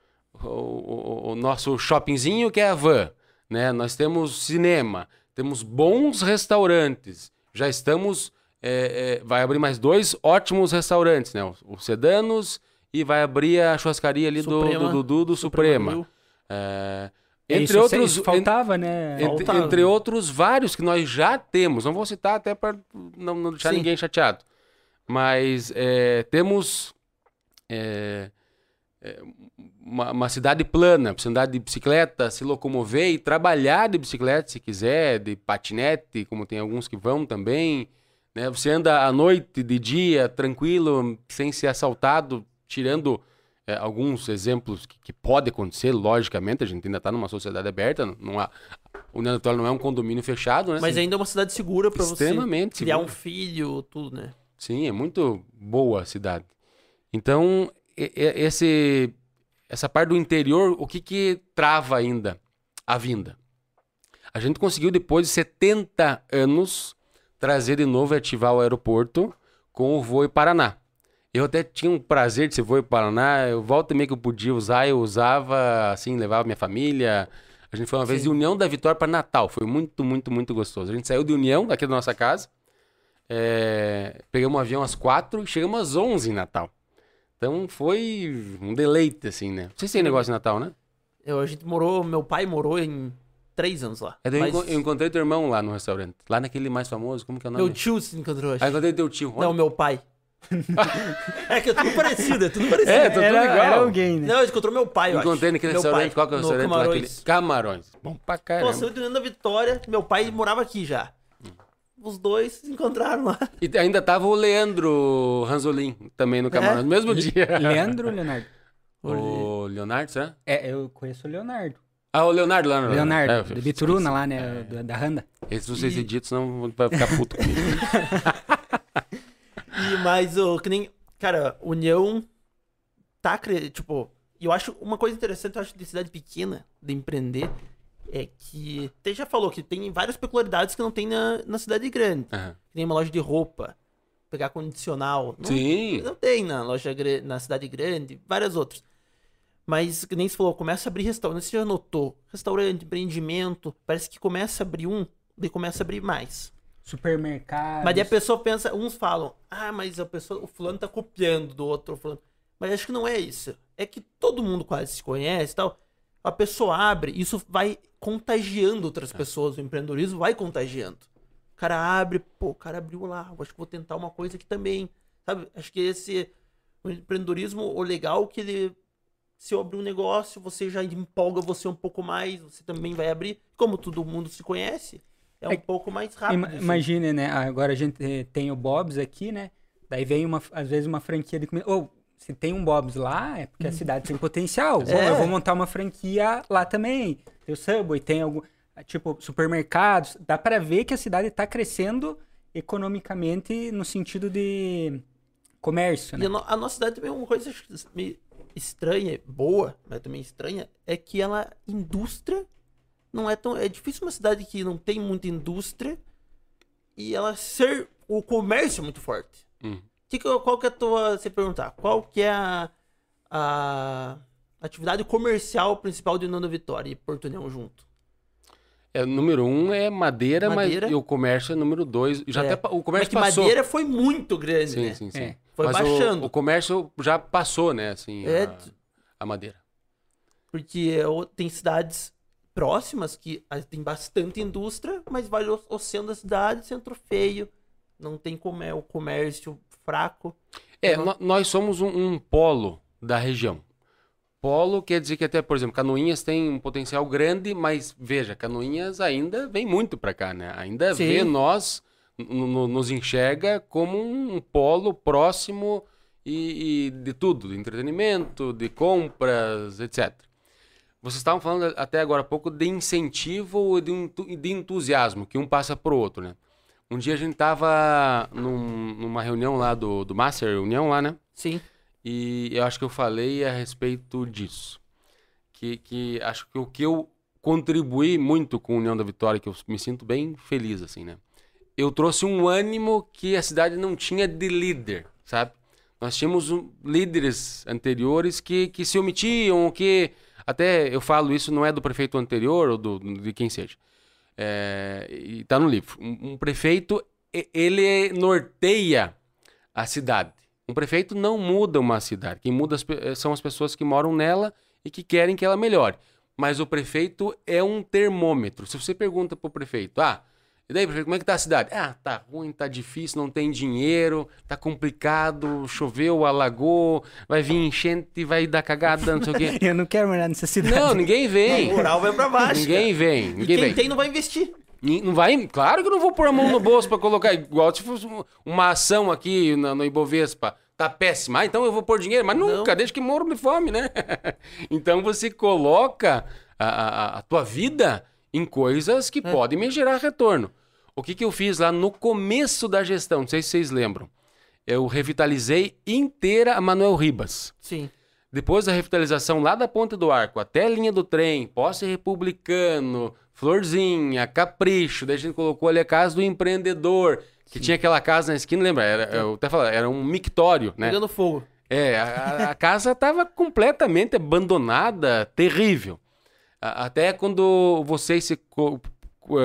o, o, o nosso shoppingzinho que é a Van, né? Nós temos cinema, temos bons restaurantes, já estamos é, é, vai abrir mais dois ótimos restaurantes, né? O, Sedanos e vai abrir a churrascaria ali Suprema, do Dudu do, do, do, Suprema. Suprema é, entre isso, outros. Isso faltava, né? Entre, faltava. entre, outros vários que nós já temos. Não vou citar até para não, não, deixar Sim. ninguém chateado. Mas é, temos é, é, uma, uma, cidade plana, você andar de bicicleta, se locomover e trabalhar de bicicleta se quiser, de patinete, como tem alguns que vão também. Né? Você anda à noite, de dia, tranquilo, sem ser assaltado, tirando é, alguns exemplos que, que pode acontecer, logicamente, a gente ainda está numa sociedade aberta, não há, o Neandertal não é um condomínio fechado, né? Mas ainda é uma cidade segura para você criar segura. um filho, tudo, né? Sim, é muito boa a cidade. Então, esse essa parte do interior, o que que trava ainda a vinda? A gente conseguiu, depois de 70 anos, trazer de novo e ativar o aeroporto com o voo Paraná. Eu até tinha um prazer de ser voo Paraná, eu volta e meia que eu podia usar, eu usava, assim, levava minha família. A gente foi uma vez de União da Vitória para Natal, foi muito, muito, muito gostoso. A gente saiu de União, daqui da nossa casa, é, pegamos um avião às quatro e chegamos às onze em Natal. Então foi um deleite, assim, né? Vocês têm negócio em Natal, né? Eu, a gente morou, meu pai morou em três anos lá. É, eu Mas enco- eu encontrei teu irmão lá no restaurante. Lá naquele mais famoso, como que é o nome? meu tio se encontrou, acho. Ah, encontrei teu tio. Não, meu pai. [laughs] é que é tudo parecido, é tudo parecido. É, tá tudo era, igual. era alguém, né? Não, encontrou meu pai, eu Encontrei acho. naquele meu restaurante. pai, Qual que é o restaurante lá? Camarões. Aquele... Camarões. Bom pra caramba. saiu de União da Vitória, meu pai morava aqui já. Os dois se encontraram lá. E ainda tava o Leandro Ranzolin também no Camarões, no mesmo dia. Leandro ou Leonardo? O Leonardo, sabe? É, eu conheço o Leonardo. Ah, o Leonardo lá no Leonardo, É, de Bituruna lá, É. né? Da, da Randa. Esse vocês editam, senão vai ficar puto comigo. [laughs] E mais o que nem. Cara, União tá. Tipo, eu acho uma coisa interessante, eu acho, de cidade pequena, de empreender, é que. Você já falou que tem várias peculiaridades que não tem na, na cidade grande. Aham. Tem uma loja de roupa, pegar condicional. Não, Sim. não tem na loja na cidade grande, várias outras. Mas, que nem você falou, começa a abrir restaurante. Você já notou? Restaurante, empreendimento, parece que começa a abrir um, daí começa a abrir mais. Supermercado. Mas daí a pessoa pensa, uns falam, ah, mas a pessoa, o fulano tá copiando do outro fulano. Mas acho que não é isso. É que todo mundo quase se conhece e tal. A pessoa abre, isso vai contagiando outras pessoas. O empreendedorismo vai contagiando. O cara abre, pô, o cara abriu lá, eu acho que vou tentar uma coisa aqui também. Sabe? Acho que esse o empreendedorismo, o legal é que ele se eu abrir um negócio, você já empolga você um pouco mais, você também vai abrir. Como todo mundo se conhece, é um É- pouco mais rápido. Assim. Imagine, né? Agora a gente tem o Bob's aqui, né? Daí vem uma, às vezes uma franquia de comida. Ou se tem um Bob's lá, é porque a cidade tem potencial. É. eu vou montar uma franquia lá também. Tem o Subway, tem algum. Tipo, supermercados. Dá pra ver que a cidade tá crescendo economicamente no sentido de comércio, E né? a, no- a nossa cidade também é uma coisa estranha, boa, mas também estranha, é que ela, indústria, não é tão. É difícil uma cidade que não tem muita indústria e ela ser. O comércio é muito forte. Hum. Que que, qual que é a tua. Você perguntar, qual que é a, a atividade comercial principal de Nando Vitória e Porto União junto? É, número um é madeira, Madeira. mas e o comércio é número dois. Já É. até, o Mas comércio que passou. madeira foi muito grande, Sim, né? sim, sim. É. Foi Mas o- baixando. O, comércio já passou, né? Assim, É, a, a madeira. Porque o- tem cidades próximas que ah, tem bastante indústria, mas vai o, o centro da cidade, centro feio, não tem como é o comércio fraco. É, nó- nós somos um, um polo da região. Polo quer dizer que até, por exemplo, Canoinhas tem um potencial grande, mas veja, Canoinhas ainda vem muito pra cá, né? Ainda Sim. vê nós, nos enxerga como um polo próximo e, e de tudo, de entretenimento, de compras, etc. Vocês estavam falando até agora há pouco de incentivo e de, de entusiasmo, que um passa pro outro, né? Um dia a gente tava num- numa reunião lá do, do Master União lá, né? Sim. E eu acho que eu falei a respeito disso. Que, que acho que o que eu contribuí muito com a União da Vitória, que eu me sinto bem feliz, assim, né? Eu trouxe um ânimo que a cidade não tinha de líder, sabe? Nós tínhamos um- líderes anteriores que, que se omitiam, que até eu falo isso não é do prefeito anterior ou do, de quem seja. É, e tá no livro. Um, um prefeito, ele norteia a cidade. Um prefeito não muda uma cidade. Quem muda as eh, são as pessoas que moram nela e que querem que ela melhore. Mas o prefeito é um termômetro. Se você pergunta pro prefeito, ah, e daí, prefeito, como é que tá a cidade? Ah, tá ruim, tá difícil, não tem dinheiro, tá complicado, choveu, alagou, vai vir enchente, vai dar cagada, não sei o quê. [laughs] Eu não quero morar nessa cidade. Não, ninguém O vem. rural vai pra baixo. Ninguém cara. vem, E ninguém quem vem. tem não vai investir. Não vai, claro que eu não vou pôr a mão no bolso pra colocar igual se fosse um- uma ação aqui na- no Ibovespa. Tá péssima. Ah, então eu vou pôr dinheiro, mas nunca, Não. deixa que morro de fome, né? [laughs] então você coloca a, a- a tua vida em coisas que podem me gerar retorno. O que, que eu fiz lá no começo da gestão? Não sei se vocês lembram. Eu revitalizei inteira a Manuel Ribas. Sim. Depois da revitalização lá da Ponte do Arco até a linha do trem, Posse Republicano, Florzinha, Capricho, daí a gente colocou ali a casa do empreendedor, que tinha aquela casa na esquina, lembra? Era, eu até falava, era um mictório, né? Pegando fogo. É, a, a casa estava completamente abandonada, terrível. Até quando vocês se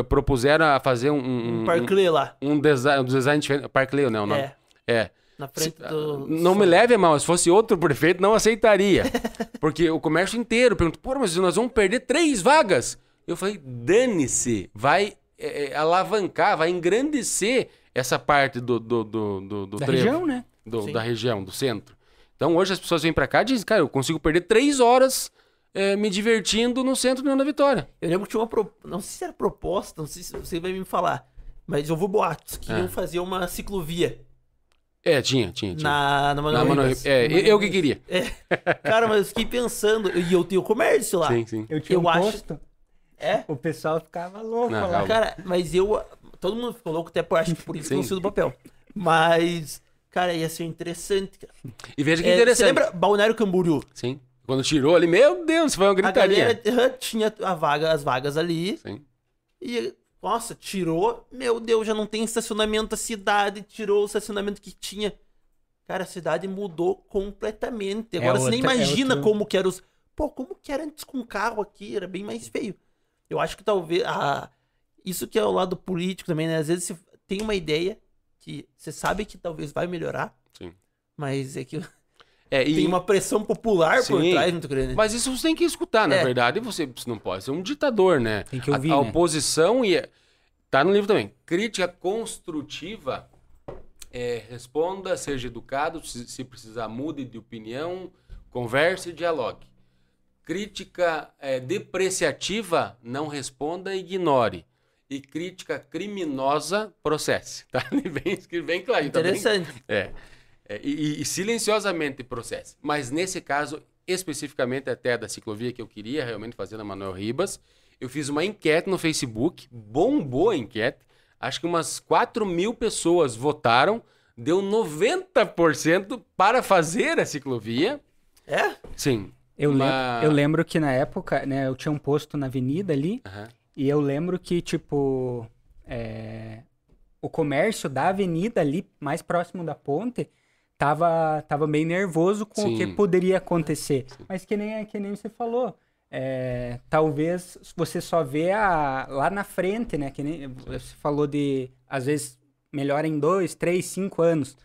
propuseram a fazer um, um, Um parclê lá. um design, um design diferente. Parkley, não, não. É. É. Na frente do. Não me leve a mal, se fosse outro prefeito, não aceitaria. [laughs] Porque o comércio inteiro perguntou, pô, mas nós vamos perder três vagas. Eu falei, dane-se, vai é, é, alavancar, vai engrandecer essa parte do, do, do, do, do Da trevo, região, né? do- da região, do centro. Então hoje as pessoas vêm pra cá e dizem, cara, eu consigo perder três horas é, me divertindo no centro de União da Vitória. Eu lembro que tinha uma. Pro... Não sei se era proposta, não sei se você vai me falar. Mas eu vou boatos que iam Ah. fazer uma ciclovia É, tinha, tinha, tinha. na, na Na Manoel- Ribas. é, eu, eu que queria. Cara, mas eu fiquei pensando. E eu tenho comércio lá. Sim, sim. Eu tinha Eu um acho- posto, É? o pessoal ficava louco Não, lá. Cara, mas eu. Todo mundo ficou louco, até por acho que por isso que Sim. não saiu do papel. Mas, cara, ia ser interessante. Cara. E veja que É, interessante. Você lembra Balneário Camboriú? Sim. Quando tirou ali, meu Deus, foi uma A gritaria. galera aham, tinha a vaga, as vagas ali. Sim. E, nossa, tirou. Meu Deus, já não tem estacionamento. A cidade tirou o estacionamento que tinha. Cara, a cidade mudou completamente. É Agora você nem outra- é imagina outro- como que era os. Pô, como que era antes com o carro aqui? Era bem mais feio. Eu acho que talvez. Ah, isso que é o lado político também, né? Às vezes você tem uma ideia que você sabe que talvez vai melhorar, Sim. mas é que É, e- tem uma pressão popular por Sim. trás muito grande. Mas isso você tem que escutar, na É. verdade, você não pode ser um ditador, né? Tem que ouvir, a, a né? oposição e tá no livro também. Crítica construtiva é, responda, seja educado, se, se precisar mude de opinião, converse e dialogue. Crítica é, depreciativa, não responda, ignore. E crítica criminosa, processe. [laughs] Tá bem, bem claro. tá bem- Interessante. é. É, e, e silenciosamente processe. Mas nesse caso, especificamente até da ciclovia que eu queria realmente fazer na Manuel Ribas, eu fiz uma enquete no Facebook, bombou a enquete. Acho que umas 4 mil pessoas votaram, deu 90% para fazer a ciclovia. É? Sim. Eu, lem- Mas- eu lembro que na época, né, eu tinha um posto na avenida ali, Aham. e eu lembro que, tipo, é, o comércio da avenida ali, mais próximo da ponte, tava, tava bem nervoso com o que Sim. poderia acontecer. Mas que nem, que nem você falou, é, talvez você só vê a, lá na frente, né? Que nem você falou de, às vezes, melhora em dois, três, cinco anos.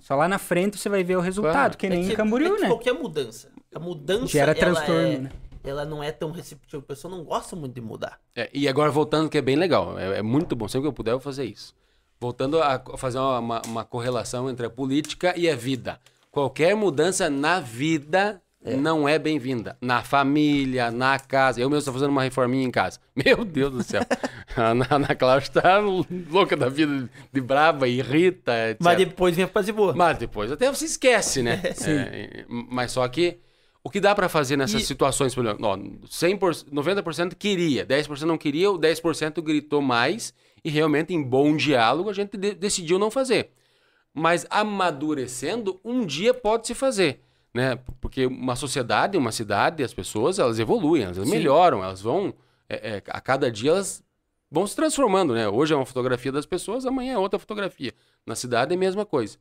Só lá na frente você vai ver o resultado, Claro. que É nem que- em Camboriú, é que né? Qualquer mudança. A mudança Gera ela transtorno, é- né? Ela não é tão receptiva. A pessoa não gosta muito de mudar. É, e agora voltando, que é bem legal, é, é muito bom, sempre que eu puder eu vou fazer isso. Voltando a fazer uma, uma- correlação entre a política e a vida. Qualquer mudança na vida não é bem-vinda. Na família, na casa. Eu mesmo estou fazendo uma reforminha em casa. [laughs] Meu Deus do céu. a Ana, Ana Cláudia está louca da vida de braba, irrita, etc. Mas depois vem a fase boa. Mas depois até você esquece, né? [laughs] É, mas só que o que dá pra fazer nessas E- situações, por exemplo, ó, 100%, 90% queria, 10% não queria, o 10% gritou mais e realmente em bom diálogo a gente de- decidiu não fazer. Mas amadurecendo, um dia pode se fazer, né? Porque uma sociedade, uma cidade, as pessoas, elas evoluem, elas Sim. melhoram, elas vão é, é, a cada dia elas vão se transformando, né? Hoje é uma fotografia das pessoas, amanhã é outra fotografia. Na cidade é a mesma coisa.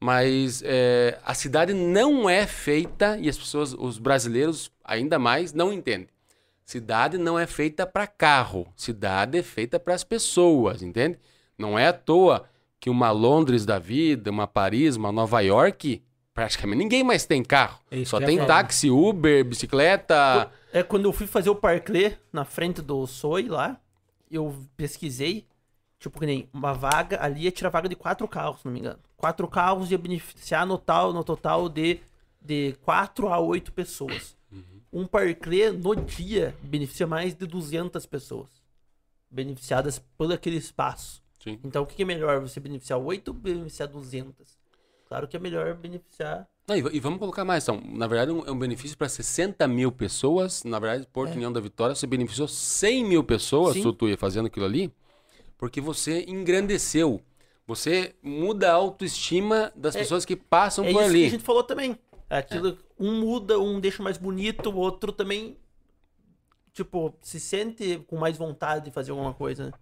Mas é, a cidade não é feita, e as pessoas, os brasileiros ainda mais, não entendem. Cidade não é feita para carro, cidade é feita para as pessoas, entende? Não é à toa que uma Londres da vida, uma Paris, uma Nova York, praticamente ninguém mais tem carro. É Só tem falar. táxi, Uber, bicicleta. É quando eu fui fazer o parclê na frente do SOI lá, eu pesquisei, tipo, que nem uma vaga, ali ia tirar vaga de quatro carros, se não me engano. Quatro carros ia beneficiar no, tal, no total de, de quatro a oito pessoas. Um parclê no dia beneficia mais de 200 pessoas. Beneficiadas por aquele espaço. Sim. Então o que é melhor? Você beneficiar oito ou beneficiar 200? Claro que é melhor beneficiar Não, e, vamos colocar mais. Então, na verdade, é um benefício para 60 mil pessoas. Na verdade, Porto É. União da Vitória, você beneficiou 100 mil pessoas, Sim. se tu ia fazendo aquilo ali, porque você engrandeceu. Você muda a autoestima das É- pessoas que passam É por isso ali. que a gente falou também. Aquilo, um muda, um deixa mais bonito, o outro também, tipo, se sente com mais vontade de fazer alguma coisa. né?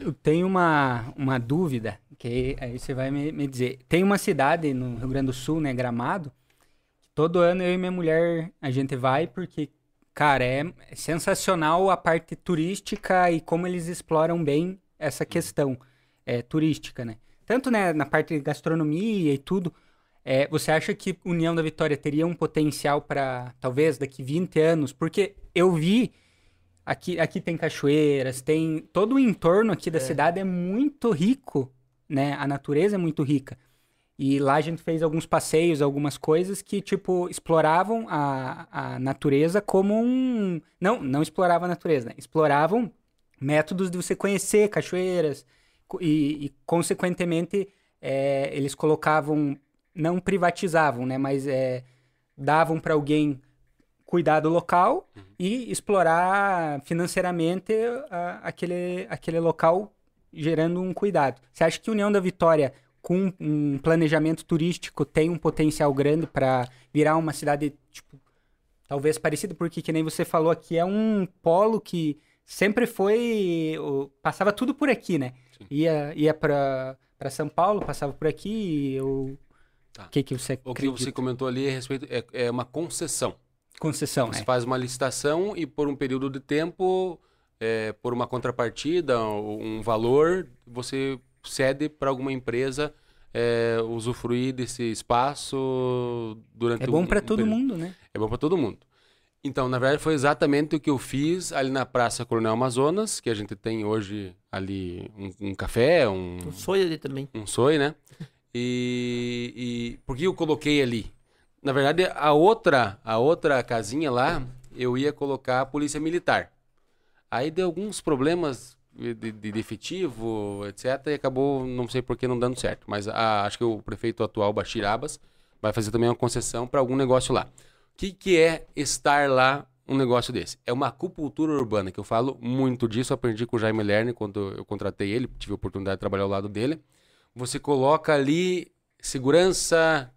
Eu tenho uma, uma dúvida, que aí você vai me, me dizer. Tem uma cidade no Rio Grande do Sul, né, Gramado, que todo ano eu e minha mulher, a gente vai porque, cara, é sensacional a parte turística e como eles exploram bem essa questão é, turística, né? Tanto né, na parte de gastronomia e tudo. É, você acha que União da Vitória teria um potencial para, talvez, daqui 20 anos? Porque eu vi Aqui, aqui tem cachoeiras, tem todo o entorno aqui da É. cidade é muito rico, né? A natureza é muito rica. E lá a gente fez alguns passeios, algumas coisas que, tipo, exploravam a, a natureza como um... Não, não exploravam a natureza, né? Exploravam métodos de você conhecer cachoeiras e, e, consequentemente, é, eles colocavam... Não privatizavam, né? Mas é, davam para alguém cuidar do local e explorar financeiramente a- aquele, aquele local gerando um cuidado. Você acha que União da Vitória, com um planejamento turístico, tem um potencial grande para virar uma cidade, tipo, talvez parecida? Porque, que nem você falou aqui, é um polo que sempre foi. Passava tudo por aqui, né? Sim. Ia, ia para São Paulo, passava por aqui e eu. Tá. O que, que você O que você comentou ali a respeito é, é uma concessão. Concessão, Você né? faz uma licitação e por um período de tempo, é, por uma contrapartida, um valor, você cede para alguma empresa é, usufruir desse espaço durante É bom um- para um todo período. mundo, né? É bom para todo mundo. Então, na verdade, foi exatamente o que eu fiz ali na Praça Coronel Amazonas, que a gente tem hoje ali um, um café, um, O sonho ali também. um sonho, né? E, e por que eu coloquei ali? Na verdade, a outra, a outra casinha lá, eu ia colocar a polícia militar. Aí deu alguns problemas de, de, de efetivo, etc. E acabou, não sei por que, não dando certo. Mas a- acho que o prefeito atual, Bashir Abbas, vai fazer também uma concessão para algum negócio lá. O que, que é estar lá um negócio desse? É uma acupuntura urbana, que eu falo muito disso, aprendi com o Jaime Lerner quando eu contratei ele, tive a oportunidade de trabalhar ao lado dele. Você coloca ali segurança,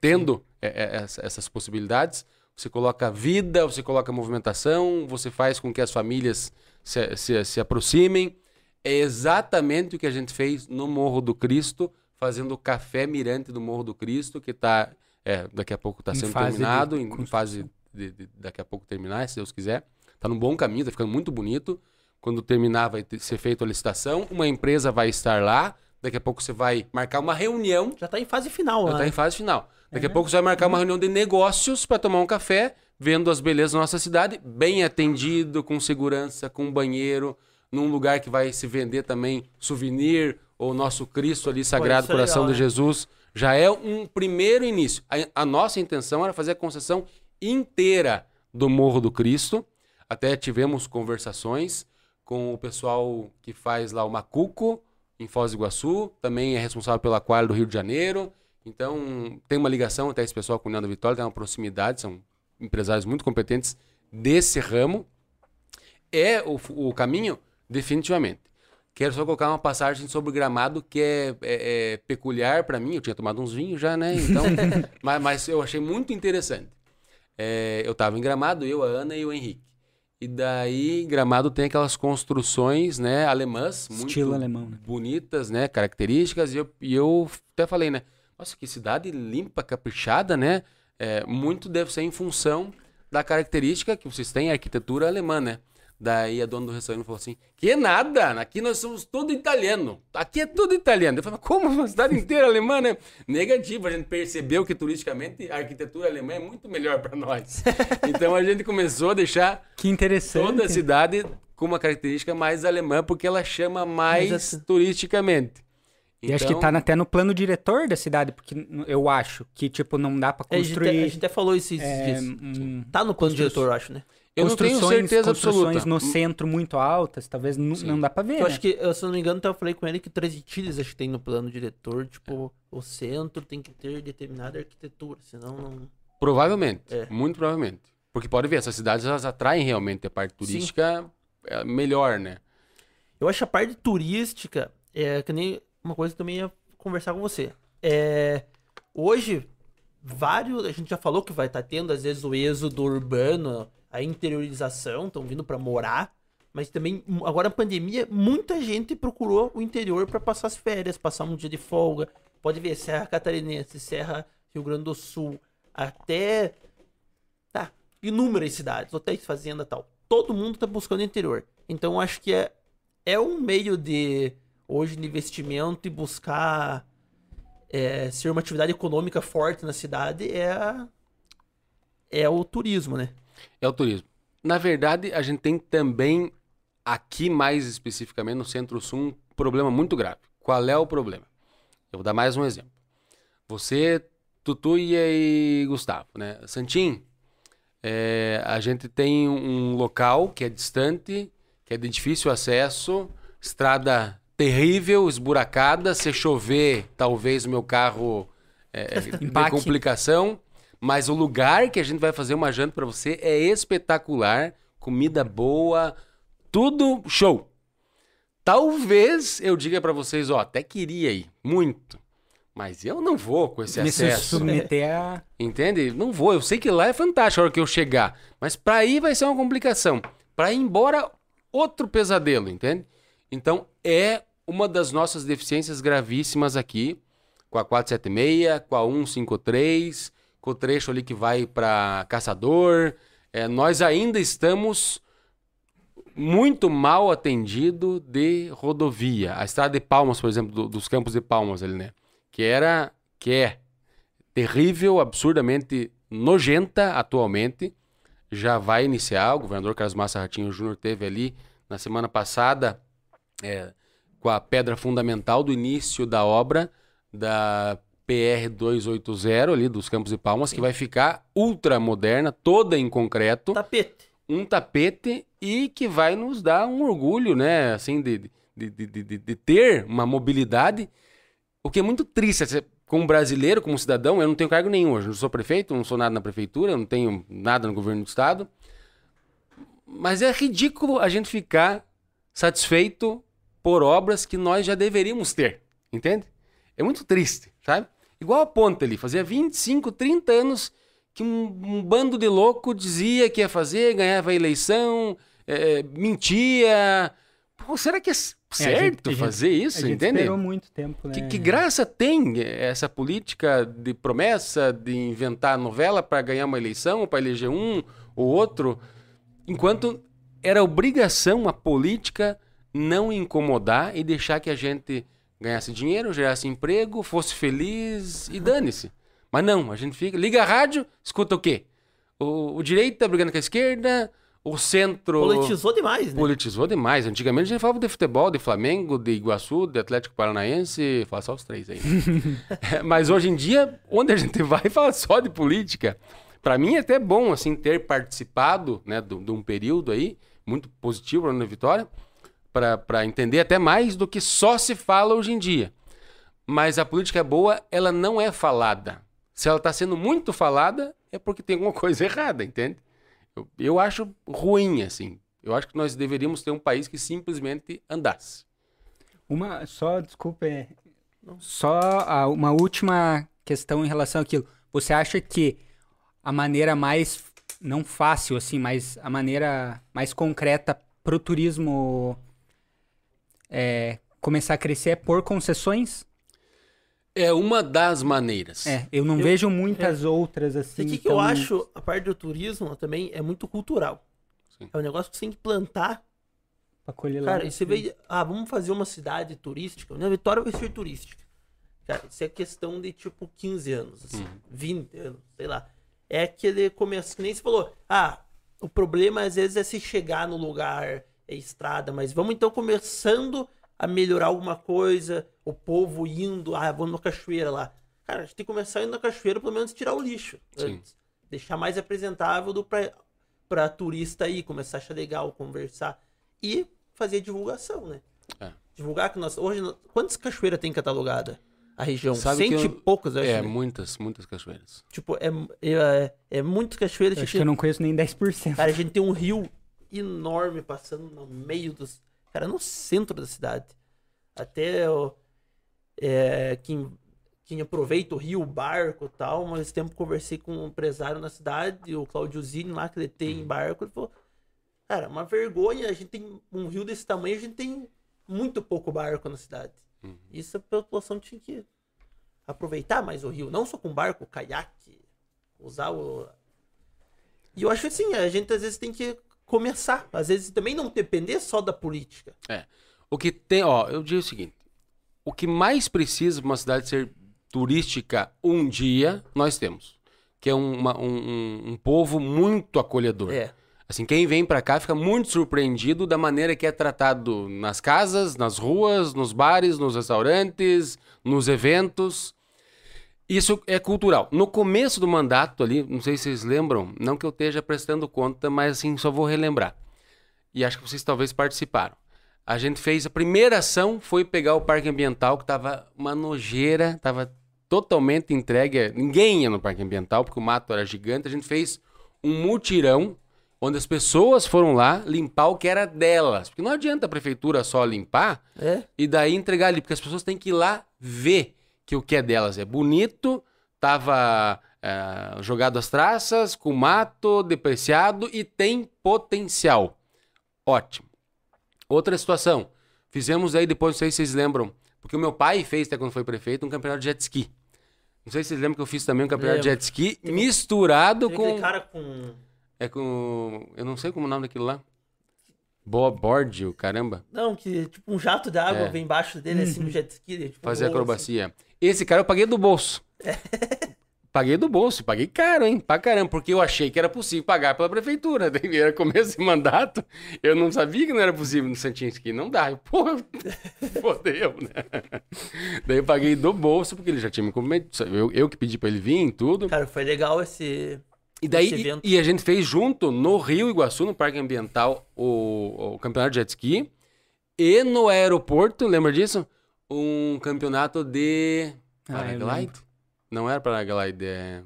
tendo é, é, essa- essas possibilidades, você coloca vida, você coloca movimentação, você faz com que as famílias se, se, se aproximem. É exatamente o que a gente fez no Morro do Cristo, fazendo o Café Mirante do Morro do Cristo, que tá, é, daqui a pouco está sendo de terminado, em, fase de, de- daqui a pouco terminar, se Deus quiser. Está num bom caminho, está ficando muito bonito. Quando terminar, vai ter- ser feita a licitação. Uma empresa vai estar lá. Daqui a pouco você vai marcar uma reunião Já tá em fase final já está né? em fase final. Daqui a pouco você vai marcar uma reunião de negócios para tomar um café, vendo as belezas da nossa cidade, bem atendido, com segurança, com banheiro, num lugar que vai se vender também souvenir, ou nosso Cristo ali, Sagrado isso é Coração legal, de né? Jesus. Já é um primeiro início. A, a nossa intenção era fazer a concessão inteira do Morro do Cristo. Até tivemos conversações com o pessoal que faz lá o Macuco, em Foz do Iguaçu, também é responsável pela quadra do Rio de Janeiro. Então, tem uma ligação até esse pessoal com o da Vitória, tem uma proximidade, são empresários muito competentes desse ramo. É o, o caminho? Definitivamente. Quero só colocar uma passagem sobre o gramado que é, é- é peculiar para mim. Eu tinha tomado uns vinhos já, né? Então, [laughs] mas, mas eu achei muito interessante. É, eu estava em Gramado, eu, a Ana e o Henrique. E daí, Gramado tem aquelas construções, né, alemãs, muito Estilo alemão, né? bonitas, né, características. E eu, e eu até falei, né, nossa, que cidade limpa, caprichada, né? É, muito deve ser em função da característica que vocês têm, a arquitetura alemã, né? Daí a dona do restaurante falou assim: que nada, aqui nós somos tudo italiano. Aqui é tudo italiano. Eu falei, como uma cidade inteira alemã, né? Negativo, a gente percebeu que turisticamente a arquitetura alemã é muito melhor para nós. [laughs] Então a gente começou a deixar Que interessante. toda a cidade com uma característica mais alemã, porque ela chama mais Mas assim- turisticamente. E acho que Então, tá até no plano diretor da cidade, porque eu acho que, tipo, não dá pra É, a, gente, construir. a gente até falou isso esses é, um- Tá no plano diretor, eu acho, né? Eu não tenho construções- certeza construções absoluta. no centro muito altas, talvez não dá pra ver. Eu né? acho que, eu, se eu não me engano, até eu falei com ele que Três Itilhas acho que tem no plano diretor. Tipo, o centro tem que ter determinada arquitetura, senão não. Provavelmente, É. muito provavelmente. Porque pode ver, essas cidades elas atraem realmente a parte turística é, melhor, né? Eu acho a parte turística é que nem uma coisa que eu também ia conversar com você. É, hoje, vários. A gente já falou que vai estar tendo, às vezes, o êxodo urbano, a interiorização, estão vindo para morar. Mas também, agora a pandemia, muita gente procurou o interior para passar as férias, passar um dia de folga. Pode ver, Serra Catarinense, Serra Rio Grande do Sul, até. Tá, inúmeras cidades, hotéis, fazenda tal. Todo mundo tá buscando interior. Então acho que é, é um meio de hoje de investimento e buscar é, ser uma atividade econômica forte na cidade é, é o turismo, né? É o turismo. Na verdade, a gente tem também, aqui mais especificamente no Centro-Sul, um problema muito grave. Qual é o problema? Eu vou dar mais um exemplo. Você, Tutu e Gustavo, né? Santim, é, a gente tem um local que é distante, que é de difícil acesso, estrada terrível, esburacada. Se chover, talvez o meu carro é, [laughs] dê complicação. Mas o lugar que a gente vai fazer uma janta para você é espetacular. Comida boa, tudo show. Talvez eu diga para vocês, ó, até queria ir, muito. Mas eu não vou com esse Me acesso. submeter a... [laughs] Entende? Não vou. Eu sei que lá é fantástico a hora que eu chegar. Mas para ir vai ser uma complicação. Para ir embora, outro pesadelo, entende? Então é uma das nossas deficiências gravíssimas aqui, com a 476, com a 153, com o trecho ali que vai para Caçador. É, nós ainda estamos muito mal atendido de rodovia. A estrada de Palmas, por exemplo, do, dos Campos de Palmas ali, né? Que era, que é terrível, absurdamente nojenta atualmente. Já vai iniciar, o governador Carlos Massa Ratinho Júnior teve ali na semana passada é, com a pedra fundamental do início da obra da PR 280 ali dos Campos de Palmas, que vai ficar ultra moderna, toda em concreto. Tapete. Um tapete e que vai nos dar um orgulho, né, assim, de, de, de, de, de ter uma mobilidade, o que é muito triste. Como brasileiro, como cidadão, eu não tenho cargo nenhum hoje. Eu não sou prefeito, não sou nada na prefeitura, não tenho nada no governo do estado. Mas é ridículo a gente ficar satisfeito por obras que nós já deveríamos ter, entende? É muito triste, sabe? Igual a ponte ali, fazia 25, 30 anos que um, um bando de louco dizia que ia fazer, ganhava a eleição, é, mentia. Pô, será que é certo é, gente, fazer isso, a gente entende? Esperou muito tempo, né? Que, que, graça tem essa política de promessa, de inventar novela para ganhar uma eleição, para eleger um ou outro, enquanto era obrigação a política não incomodar e deixar que a gente ganhasse dinheiro, gerasse emprego, fosse feliz e dane-se. Mas não, a gente fica. Liga a rádio, escuta o quê? O, o direito tá brigando com a esquerda, o centro. Politizou demais, né? Politizou demais. Antigamente a gente falava de futebol, de Flamengo, de Iguaçu, de Atlético Paranaense, fala só os três aí. É, [laughs] [laughs] mas hoje em dia, onde a gente vai, [laughs] fala só de política. Para mim é até bom, assim, ter participado, né, de, de um período aí, muito positivo na Vitória para entender até mais do que só se fala hoje em dia. Mas a política boa, ela não é falada. Se ela está sendo muito falada, é porque tem alguma [laughs] coisa errada, entende? Eu, eu acho ruim, assim. Eu acho que nós deveríamos ter um país que simplesmente andasse. Uma, só, desculpa, é, só uma última questão em relação àquilo. Você acha que a maneira mais, não fácil assim, mas a maneira mais concreta para o turismo é, começar a crescer é por concessões? É uma das maneiras. É, eu não eu, vejo muitas é, outras assim. O que, que eu acho, a parte do turismo também é muito cultural. Sim. É um negócio que você tem que plantar. Pra colher Cara, lá, e você vê, ah, vamos fazer uma cidade turística. Na Vitória vai ser turística. Cara, isso é questão de tipo 15 anos, assim, hum. 20 anos, sei lá. É aquele começo, que nem você falou, ah, o problema às vezes é se chegar no lugar, é estrada, mas vamos então começando a melhorar alguma coisa, o povo indo, ah, vamos na cachoeira lá. Cara, a gente tem que começar indo na cachoeira, pelo menos tirar o lixo Sim. antes. Deixar mais apresentável do pra, pra turista aí, começar a achar legal, conversar. E fazer divulgação, né? É. Divulgar que nós. Hoje, quantas cachoeiras tem catalogada? A região? Sabe Cento e poucas, eu acho. É, né? muitas, muitas cachoeiras. Tipo, é, é, é muitas cachoeiras. Eu acho que eu não conheço nem 10%. Cara, a gente tem um rio enorme passando no meio dos. Cara, no centro da cidade. Até o. É, quem, quem aproveita o rio, o barco e tal, mas esse tempo conversei com um empresário na cidade, o Claudio Zini lá, que ele tem barco, ele falou, cara, é uma vergonha, a gente tem um rio desse tamanho, a gente tem muito pouco barco na cidade. Isso a população tinha que aproveitar mais o rio, não só com barco, caiaque, usar o... E eu acho assim, a gente às vezes tem que começar, às vezes também não depender só da política. É. O que tem, ó, eu digo o seguinte: o que mais precisa para uma cidade ser turística um dia, nós temos. Que é uma- um, um- um povo muito acolhedor. É. Assim, quem vem pra cá fica muito surpreendido da maneira que é tratado nas casas, nas ruas, nos bares, nos restaurantes, nos eventos. Isso é cultural. No começo do mandato ali, não sei se vocês lembram, não que eu esteja prestando conta, mas assim, só vou relembrar. E acho que vocês talvez participaram. A gente fez, a primeira ação foi pegar o parque ambiental, que tava uma nojeira, tava totalmente entregue. Ninguém ia no parque ambiental, porque o mato era gigante. A gente fez um mutirão, onde as pessoas foram lá limpar o que era delas. Porque não adianta a prefeitura só limpar É. e daí entregar ali, porque as pessoas têm que ir lá ver que o que é delas é bonito, tava eh, jogado as traças, com mato, depreciado e tem potencial. Ótimo. Outra situação. Fizemos aí, depois, não sei se vocês lembram, porque o meu pai fez, até quando foi prefeito, um campeonato de jet ski. Não sei se vocês lembram que eu fiz também um campeonato de jet ski misturado Tem com. aquele cara com. É com. Eu não sei como é o nome daquilo lá. Boa board, caramba. Não, que tipo um jato de água É. vem embaixo dele, assim, no jet ski. Tipo, Fazer voa, acrobacia. Esse cara eu paguei do bolso. [laughs] paguei do bolso, paguei caro, hein? Pra caramba, porque eu achei que era possível pagar pela prefeitura. [laughs] Era começo de mandato, eu não sabia que não era possível no Santinski. Não dá. Eu, porra, [laughs] fodeu, né? Daí eu paguei do bolso, porque ele já tinha me comprometido. Eu, eu que pedi pra ele vir e tudo. Cara, foi legal esse. E daí esse e, e a gente fez junto no Rio Iguaçu, no Parque Ambiental, o, o campeonato de jet ski. E no aeroporto, lembra disso? Um campeonato de Ah, paraglide? Não era paraglide, é...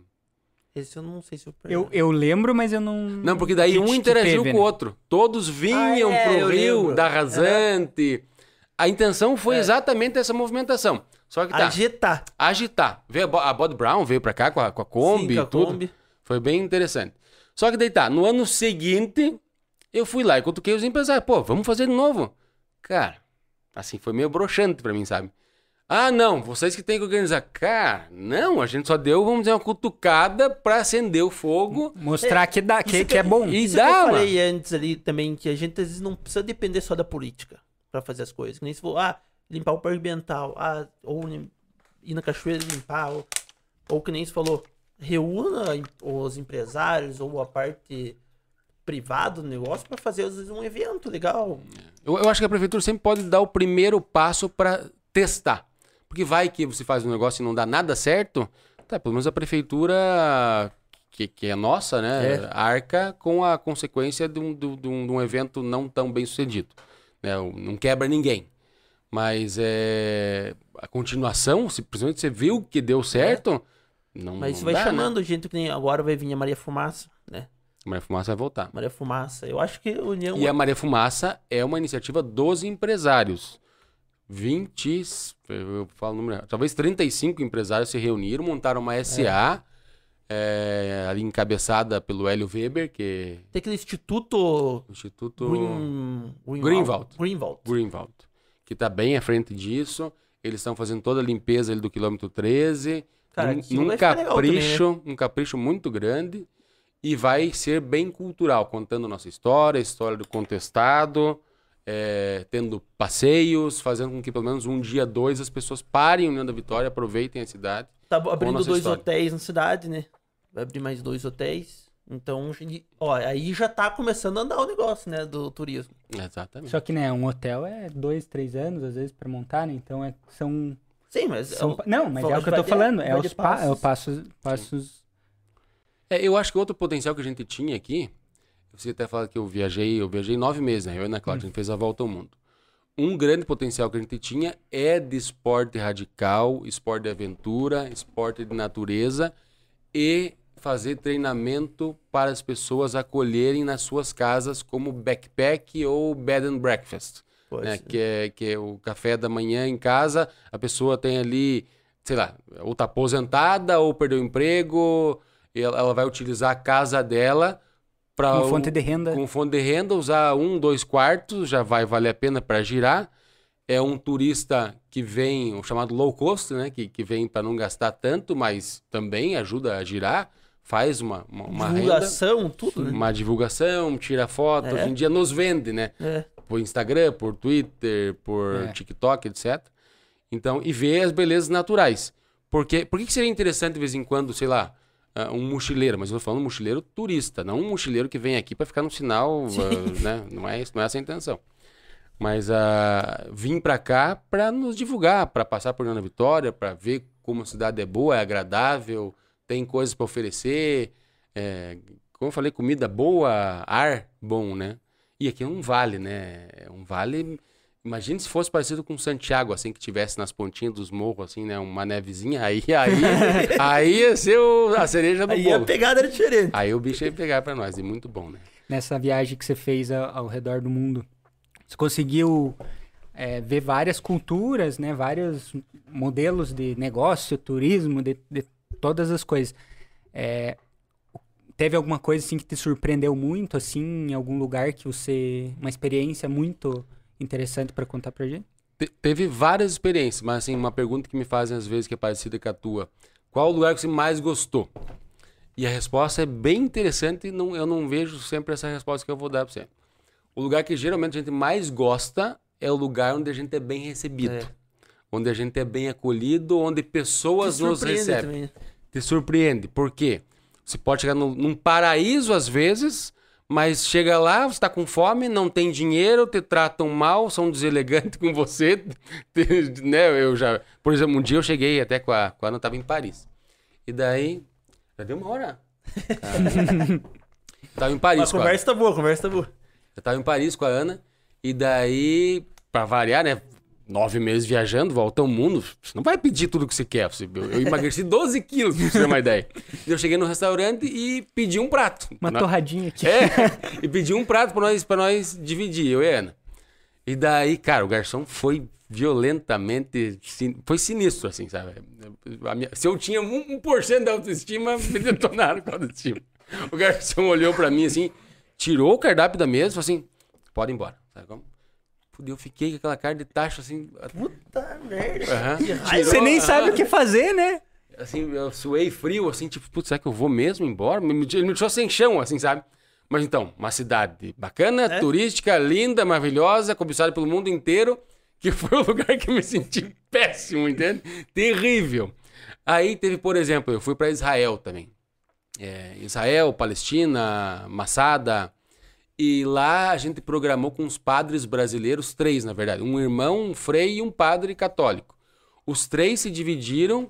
Esse eu não sei se eu Eu, eu lembro, mas eu não. Não, porque daí um interagiu teve, com o né? outro. Todos vinham Ah, é, pro Rio, lembro. da rasante. A intenção foi exatamente essa movimentação. Só que tá, Agitar. agitar. Veio a, Bod Brown veio pra cá com a, com a Kombi Sim, com a e tudo. Kombi. Foi bem interessante. Só que daí tá, no ano seguinte, eu fui lá e cutuquei os empresários. Pô, vamos fazer de novo. Cara, assim, foi meio broxante pra mim, sabe? Ah, não, vocês que têm que organizar. Cara, não, a gente só deu, vamos dizer, uma cutucada pra acender o fogo. Mostrar que, dá, que, que é bom. E Isso dá, que eu mano. falei antes ali também, que a gente às vezes não precisa depender só da política pra fazer as coisas. Que nem se for, ah, limpar o parque ambiental, ah, ou ir na cachoeira e limpar, ou, ou que nem se falou, reúna os empresários ou a parte privada do negócio pra fazer vezes um evento legal. Eu, eu acho que a prefeitura sempre pode dar o primeiro passo pra testar. Porque vai que você faz um negócio e não dá nada certo, tá, pelo menos a prefeitura, que, que é nossa, né, É. arca com a consequência de um, de um- de um- de um evento não tão bem sucedido. Né, não quebra ninguém. Mas é, a continuação, se, principalmente você viu que deu certo, não, Mas isso não vai dá, chamando gente que nem agora vai vir a Maria Fumaça, né? Maria Fumaça vai voltar. Maria Fumaça. Eu acho que a União. E a Maria Fumaça é uma iniciativa dos empresários. 20, eu falo o número, talvez 35 empresários se reuniram, montaram uma SA, é, ali encabeçada pelo Hélio Weber, que Tem aquele instituto é Instituto Green... Greenwald. Greenwald. Greenwald, que está bem à frente disso. Eles estão fazendo toda a limpeza ali do quilômetro 13, Cara, num, num também, né? capricho, um capricho muito grande. E vai ser bem cultural, contando nossa história, a história do contestado, é, tendo passeios, fazendo com que pelo menos um dia, dois, as pessoas parem em União da Vitória, aproveitem a cidade. Tá abrindo dois história. hotéis na cidade, né? Vai abrir mais dois hotéis. Então, gente- ó, aí já tá começando a andar o negócio, né? Do turismo. Exatamente. Só que, né, um hotel é dois, três anos, às vezes, pra montar, né? Então, é, são... Sim, mas. são é não, mas é o que eu tô falando. É os pa, é o passos. passos... É, eu acho que outro potencial que a gente tinha aqui, você até fala que eu viajei, eu viajei nove meses, né? Eu e a Ana Cláudia, a gente fez a volta ao mundo. Um grande potencial que a gente tinha é de esporte radical, esporte de aventura, esporte de natureza e fazer treinamento para as pessoas acolherem nas suas casas como backpack ou bed and breakfast né? ser. Que, é, que é o café da manhã em casa, a pessoa tem ali sei lá, ou tá aposentada ou perdeu o emprego, ela, vai utilizar a casa dela para Com fonte de renda. com fonte de renda, usar um, dois quartos, já vai valer a pena para girar. É um turista que vem, o chamado low cost, né? Que, que vem para não gastar tanto, mas também ajuda a girar, faz uma, uma, uma renda, Divulgação, tudo, né? uma divulgação, tira foto. É. Hoje em dia nos vende, né? É. Por Instagram, por Twitter, por É. TikTok, etc. Então, e ver as belezas naturais. Porque, por que que seria interessante de vez em quando, sei lá, ah, um mochileiro, mas eu tô falando um mochileiro turista, não um mochileiro que vem aqui para ficar no sinal, ah, né? Não é, não é essa a intenção. Mas ah, vim para cá para nos divulgar, para passar por Ana Vitória, para ver como a cidade é boa, é agradável, tem coisas para oferecer, é, como eu falei, comida boa, ar bom, né? E aqui é um vale, né? É um vale. Imagine se fosse parecido com Santiago, assim, que tivesse nas pontinhas dos morros, assim, né? Uma nevezinha, aí, [laughs] aí, aí ia ser o- a cereja do Aí a bolo. pegada era diferente. Aí o bicho ia pegar pra nós, e muito bom, né? Nessa viagem que você fez ao, ao redor do mundo, você conseguiu é, ver várias culturas, né? Vários modelos de negócio, turismo, de, de todas as coisas. É, teve alguma coisa assim que te surpreendeu muito, assim, em algum lugar que você... Uma experiência muito interessante para contar pra gente? Te- teve várias experiências, mas assim, uma pergunta que me fazem às vezes que é parecida com a tua. Qual o lugar que você mais gostou? E a resposta é bem interessante e não, eu não vejo sempre essa resposta que eu vou dar pra você. O lugar que geralmente a gente mais gosta é o lugar onde a gente é bem recebido. É. Onde a gente é bem acolhido, onde pessoas nos recebem. também. né? Te surpreende. Por quê? Você pode chegar num, num paraíso às vezes, mas chega lá, você está com fome, não tem dinheiro, te tratam mal, são deselegantes [laughs] com você. né? Eu já, por exemplo, um dia eu cheguei até com a, a Ana, estava em Paris. E daí, já deu uma hora. [laughs] Estava em Paris Mas a conversa tá boa, a conversa tá boa. eu tava em Paris com a Ana, e daí, pra variar, né? Nove meses viajando, volta ao mundo. Você não vai pedir tudo que você quer. Você- Eu, emagreci 12 quilos, pra você ter uma ideia. [laughs] Eu cheguei no restaurante e pedi um prato. Uma torradinha aqui. É, [laughs] e pedi um prato pra nós, pra nós dividir, eu e Ana. E daí, cara, o garçom foi violentamente. Foi sinistro, assim, sabe? Minha- se eu tinha 1% de autoestima, [laughs] me detonaram com a autoestima. O garçom olhou pra mim assim, tirou o cardápio da mesa e falou assim: pode ir embora. Sabe como? Eu fiquei com aquela cara de taxa assim. Puta merda. raiva. Você nem Tirou, sabe o que fazer, né? Assim, eu suei frio, assim, tipo, putz, será que eu vou mesmo embora? Ele me deixou sem chão, assim, sabe? Mas então, uma cidade bacana, É. turística, linda, maravilhosa, cobiçada pelo mundo inteiro, que [laughs] foi o lugar que eu me senti péssimo, entende? Terrível. Aí teve, por exemplo, eu fui para Israel também. É, Israel, Palestina, Massada. E lá a gente programou com os padres brasileiros, três na verdade, um irmão, um frei e um padre católico. Os três se dividiram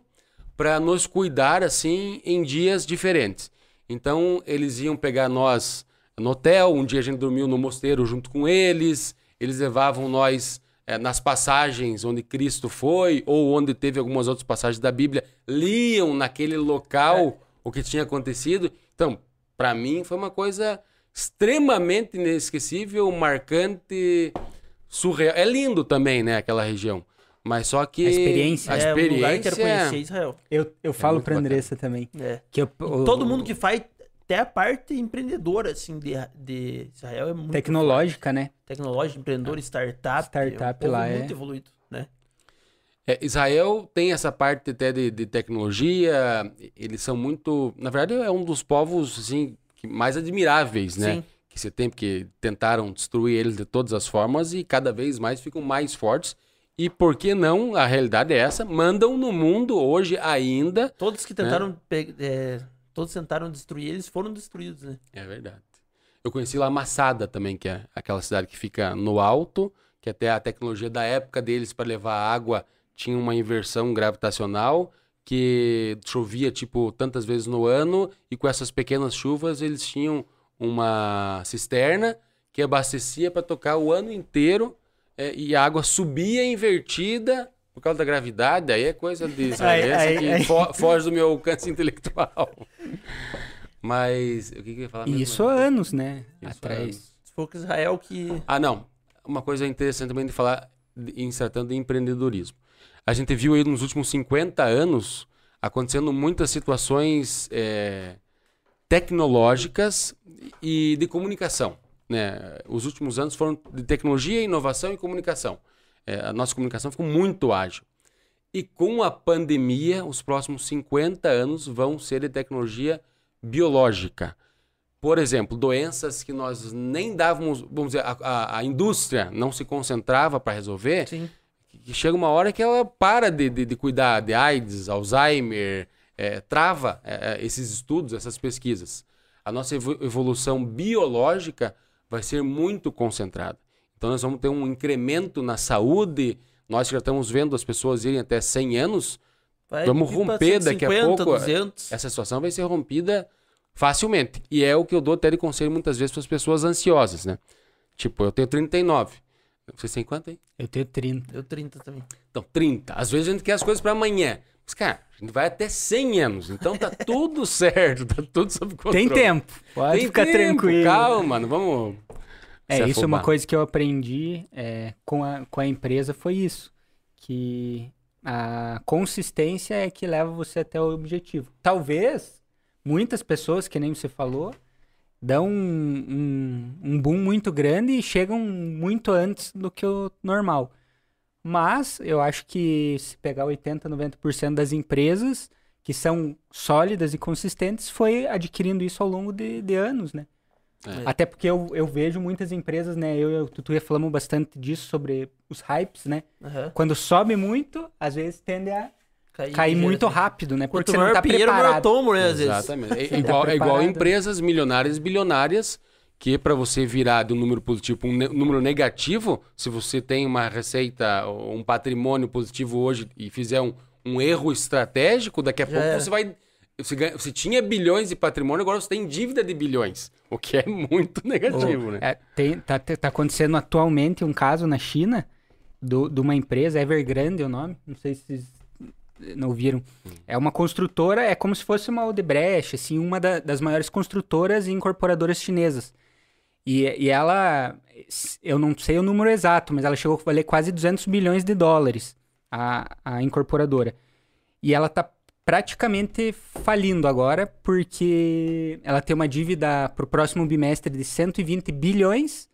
para nos cuidar assim em dias diferentes. Então eles iam pegar nós no hotel, um dia a gente dormiu no mosteiro junto com eles, eles levavam nós eh, nas passagens onde Cristo foi ou onde teve algumas outras passagens da Bíblia, liam naquele local o que tinha acontecido. Então, para mim foi uma coisa extremamente inesquecível, marcante, surreal. É lindo também, né, aquela região. Mas só que A experiência. a é um lugar que eu quero experiência- conhecer Israel. Eu, eu falo muito pra bacana. Andressa também. É. Que eu, o- Todo mundo que faz, até a parte empreendedora, assim, de, de Israel é muito Tecnológica, né? tecnológico, empreendedor, startup. Startup é um lá, é. muito evoluído, né? É, Israel tem essa parte até de, de tecnologia, eles são muito. Na verdade, é um dos povos assim, mais admiráveis, né? Sim. Que você tem, porque tentaram destruir eles de todas as formas e cada vez mais ficam mais fortes. E por que não? A realidade é essa: mandam no mundo hoje ainda. Todos que tentaram pe- é, todos tentaram destruir eles foram destruídos, né? É verdade. Eu conheci lá Massada também, que é aquela cidade que fica no alto, que até a tecnologia da época deles para levar água tinha uma inversão gravitacional, que chovia tipo tantas vezes no ano, e com essas pequenas chuvas eles tinham uma cisterna que abastecia para tocar o ano inteiro, é, e a água subia invertida por causa da gravidade, aí é coisa de [laughs] aí- que aí- fo- foge do meu alcance intelectual. Mas o que, que eu ia falar mesmo? Isso há anos, né? Isso Atrás. Se for que Israel que Ah, não. Uma coisa interessante também de falar em se tratando de empreendedorismo. A gente viu aí nos últimos 50 anos acontecendo muitas situações é, tecnológicas e de comunicação. Né? Os últimos anos foram de tecnologia, inovação e comunicação. É, a nossa comunicação ficou muito ágil. E com a pandemia, os próximos 50 anos vão ser de tecnologia biológica. Por exemplo, doenças que nós nem dávamos, vamos dizer, a, a, a indústria não se concentrava para resolver. Sim. Que chega uma hora que ela para de, de, de cuidar de AIDS, Alzheimer, é, trava é, é esses estudos, essas pesquisas. A nossa evolução biológica vai ser muito concentrada. Então nós vamos ter um incremento na saúde. Nós já estamos vendo as pessoas irem até 100 anos. Vai vamos romper 150, daqui a pouco. 200. Essa situação vai ser rompida facilmente. E é o que eu dou até de conselho muitas vezes para as pessoas ansiosas, né? Tipo, eu tenho 39. Você tem quanto aí? Eu tenho 30. Eu 30 também. Então, 30. Às vezes a gente quer as coisas para amanhã. Mas, cara, a gente vai até 100 anos. Então tá [laughs] tudo certo, tá tudo sob controle. Tem tempo. Pode Tem ficar tempo, tranquilo. Calma, não vamos. É, isso é uma coisa que eu aprendi é, com, a, com a empresa, foi isso. Que a consistência é que leva você até o objetivo. Talvez muitas pessoas, que nem você falou, dão um, um, um boom muito grande e chegam muito antes do que o normal. Mas eu acho que se pegar 80, 90% das empresas que são sólidas e consistentes, foi adquirindo isso ao longo de, de anos, né? É. Até porque eu, eu vejo muitas empresas, né? Eu e o Tutu falamos bastante disso sobre os hypes, né? Uhum. Quando sobe muito, às vezes tende a cair, cair muito assim. rápido, né? Porque Quanto você não tá preparado. Tomo, né, às Exatamente. É, igual, tá é igual empresas milionárias e bilionárias que para você virar de um número positivo um, um número negativo, se você tem uma receita, um patrimônio positivo hoje e fizer um, um erro estratégico, daqui a Já pouco era. você vai. Você, ganha, você, tinha bilhões de patrimônio, agora você tem dívida de bilhões. O que é muito [laughs] negativo, oh, né? É, tem, tá, tá acontecendo atualmente um caso na China do, de uma empresa, Evergrande é o nome, não sei se vocês não viram. É uma construtora, é como se fosse uma Odebrecht, assim, uma da, das maiores construtoras e incorporadoras chinesas. E, e ela, eu não sei o número exato, mas ela chegou a valer quase 200 bilhões de dólares, a, a incorporadora. E ela está praticamente falindo agora, porque ela tem uma dívida para o próximo bimestre de 120 bilhões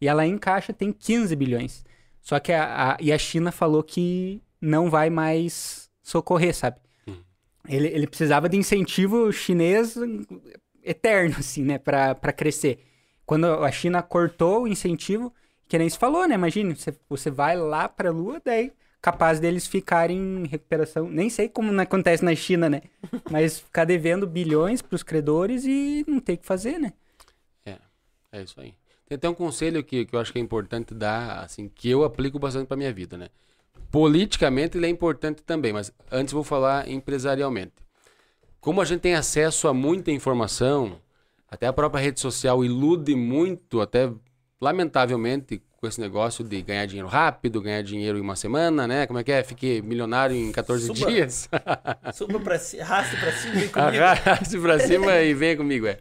e ela em caixa tem 15 bilhões. Só que a, a, e a China falou que não vai mais socorrer, sabe? Uhum. Ele, ele precisava de incentivo chinês eterno, assim, né, para crescer. Quando a China cortou o incentivo, que nem se falou, né? Imagina, você, você vai lá para a Lua, daí capaz deles ficarem em recuperação. Nem sei como acontece na China, né? [laughs] Mas ficar devendo bilhões para os credores e não ter que fazer, né? É, é isso aí. Tem até um conselho que, que eu acho que é importante dar, assim, que eu aplico bastante para minha vida, né? Politicamente ele é importante também, mas antes vou falar empresarialmente. Como a gente tem acesso a muita informação, até a própria rede social ilude muito, até lamentavelmente, com esse negócio de ganhar dinheiro rápido, ganhar dinheiro em uma semana, né? Como é que é? Fiquei milionário em 14 suba, dias. [laughs] suba pra cima, arraste pra cima e vem comigo. Arraste pra cima e venha comigo, é.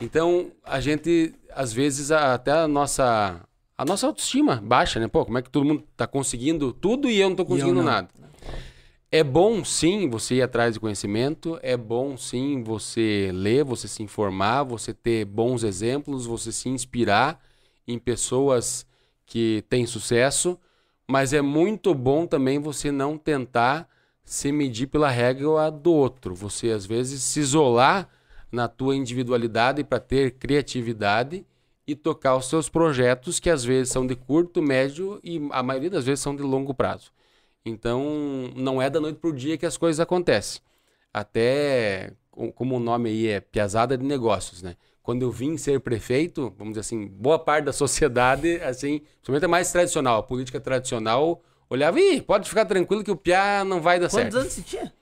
Então, a gente, às vezes, até a nossa, a nossa autoestima baixa, né? Pô, como é que todo mundo tá conseguindo tudo e eu não tô conseguindo não. nada? É bom sim você ir atrás de conhecimento, é bom sim você ler, você se informar, você ter bons exemplos, você se inspirar em pessoas que têm sucesso, mas é muito bom também você não tentar se medir pela regra do outro. Você às vezes se isolar na tua individualidade para ter criatividade e tocar os seus projetos que às vezes são de curto, médio e a maioria das vezes são de longo prazo. Então, não é da noite para o dia que as coisas acontecem. Até, como o nome aí é Piazada de Negócios, né? Quando eu vim ser prefeito, vamos dizer assim, boa parte da [laughs] sociedade, assim, principalmente a mais tradicional, a política tradicional, olhava, ih, pode ficar tranquilo que o Piá não vai dar Quantos certo. Quantos anos você tinha?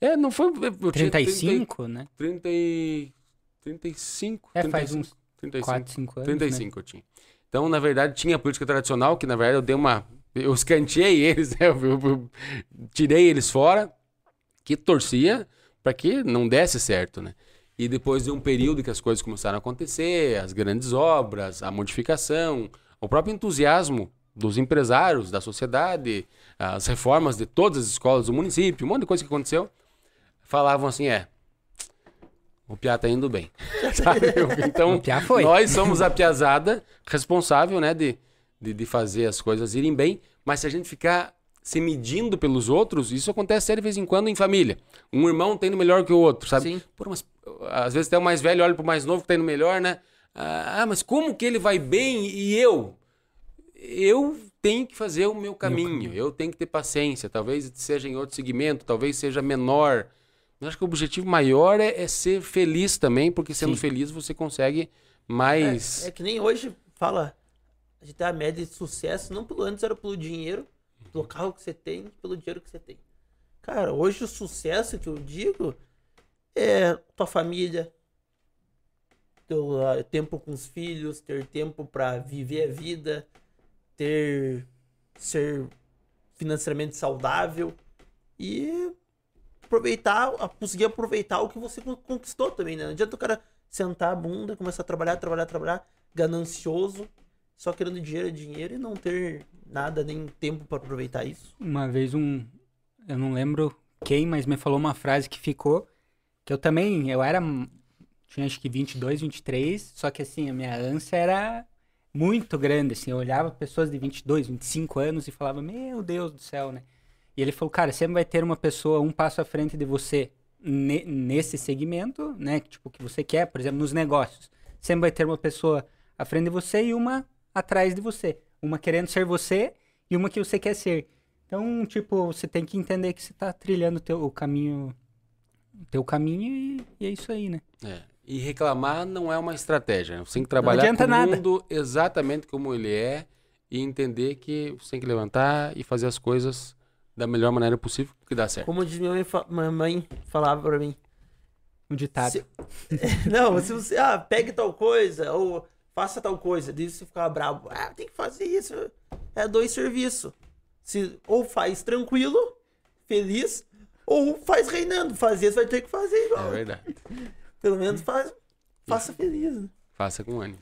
É, não foi... Eu 35, 30, né? 30 e... 35. É, 35, faz uns 35, 4, 5 anos, 35 né? eu tinha. Então, na verdade, tinha a política tradicional, que na verdade eu dei uma eu escanteei eles, né? eu, eu, eu, tirei eles fora, que torcia para que não desse certo, né? E depois de um período que as coisas começaram a acontecer, as grandes obras, a modificação, o próprio entusiasmo dos empresários, da sociedade, as reformas de todas as escolas do município, um monte de coisa que aconteceu, falavam assim, é, o Piá tá indo bem. [laughs] Sabe? Então, nós somos a piazada responsável, né, de, de, de fazer as coisas irem bem, mas se a gente ficar se medindo pelos outros, isso acontece de vez em quando em família. Um irmão tendo melhor que o outro, sabe? Sim. Pô, mas às vezes até o mais velho olha pro mais novo que tá indo melhor, né? Ah, mas como que ele vai bem e eu? Eu tenho que fazer o meu caminho, eu tenho que ter paciência. Talvez seja em outro segmento, talvez seja menor. Mas acho que o objetivo maior é, é ser feliz também, porque sendo Sim. feliz você consegue mais. É, é que nem hoje fala, a gente tem a média de sucesso, não pelo antes, era pelo dinheiro, pelo carro que você tem, pelo dinheiro que você tem. Cara, hoje o sucesso que eu digo é tua família, teu ah, tempo com os filhos, ter tempo pra viver a vida, ter ser financeiramente saudável e aproveitar, conseguir aproveitar o que você con- conquistou também, né? Não adianta o cara sentar a bunda, começar a trabalhar, trabalhar, trabalhar, ganancioso, só querendo dinheiro, dinheiro e não ter nada, nem tempo pra aproveitar isso. Uma vez um. Eu não lembro quem, mas me falou uma frase que ficou. Que eu também. Eu era. Tinha acho que 22, 23. Só que assim, a minha ânsia era muito grande. Assim, eu olhava pessoas de 22, 25 anos e falava: Meu Deus do céu, né? E ele falou: Cara, sempre vai ter uma pessoa um passo à frente de você ne- nesse segmento, né? Tipo, que você quer, por exemplo, nos negócios. Sempre vai ter uma pessoa à frente de você e uma atrás de você. Uma querendo ser você e uma que você quer ser. Então, tipo, você tem que entender que você tá trilhando o teu o caminho, o teu caminho e, e é isso aí, né? É. E reclamar não é uma estratégia. Você tem que trabalhar com o nada. mundo exatamente como ele é e entender que você tem que levantar e fazer as coisas da melhor maneira possível que dá certo. Como diz minha mãe, fa- minha mãe falava pra mim. Um ditado. Se- [laughs] não, se você, ah, pegue tal coisa, ou faça tal coisa, daí você ficava bravo, ah, tem que fazer isso. É dois serviços. Se, ou faz tranquilo, feliz, ou faz reinando. Fazer, você vai ter que fazer É igual. verdade. [laughs] Pelo menos faz, faça feliz. né? Faça com ânimo.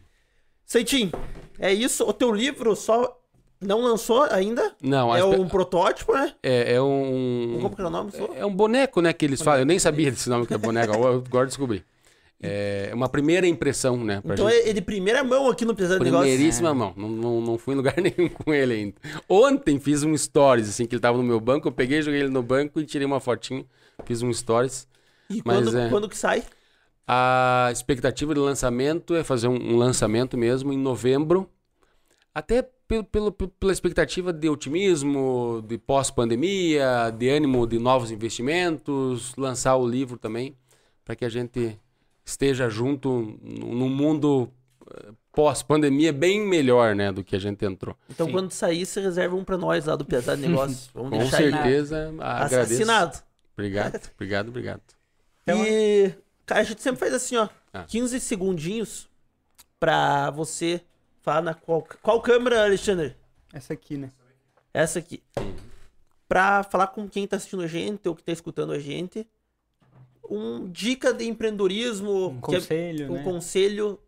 Seitinho, é isso. O teu livro só não lançou ainda? Não, é um protótipo, né? é, é um. Como que era o nome? Só? É um boneco, né, que eles falam. Eu nem sabia desse nome que é boneco, agora descobri. É uma primeira impressão, né? Então gente. é, é de primeira mão aqui no Pesado Negócio. Primeiríssima mão. Não, não, não fui em lugar [laughs] nenhum com ele ainda. Ontem fiz um stories, assim, que ele tava no meu banco. Eu peguei, joguei ele no banco e tirei uma fotinho. Fiz um stories. E Mas quando, é. quando que sai? A expectativa de lançamento é fazer um, um lançamento mesmo em novembro. Até pelo, pelo- pela expectativa de otimismo, de pós-pandemia, de ânimo de novos investimentos, lançar o livro também, para que a gente esteja junto num mundo eh, pós-pandemia bem melhor, né, do que a gente entrou. Então, Sim. quando sair, você reserva um pra nós lá do Pesado Negócio. [laughs] Vamos Com deixar aí certeza, agradeço. assassinado. Obrigado, obrigado, obrigado. [laughs] E, cara, a gente sempre faz assim, ó. Ah. 15 segundinhos pra você falar na qual, qual câmera, Alexandre? essa aqui, né? Essa aqui. Pra falar com quem tá assistindo a gente ou que tá escutando a gente. Um dica de empreendedorismo. Um é- conselho, um né? conselho.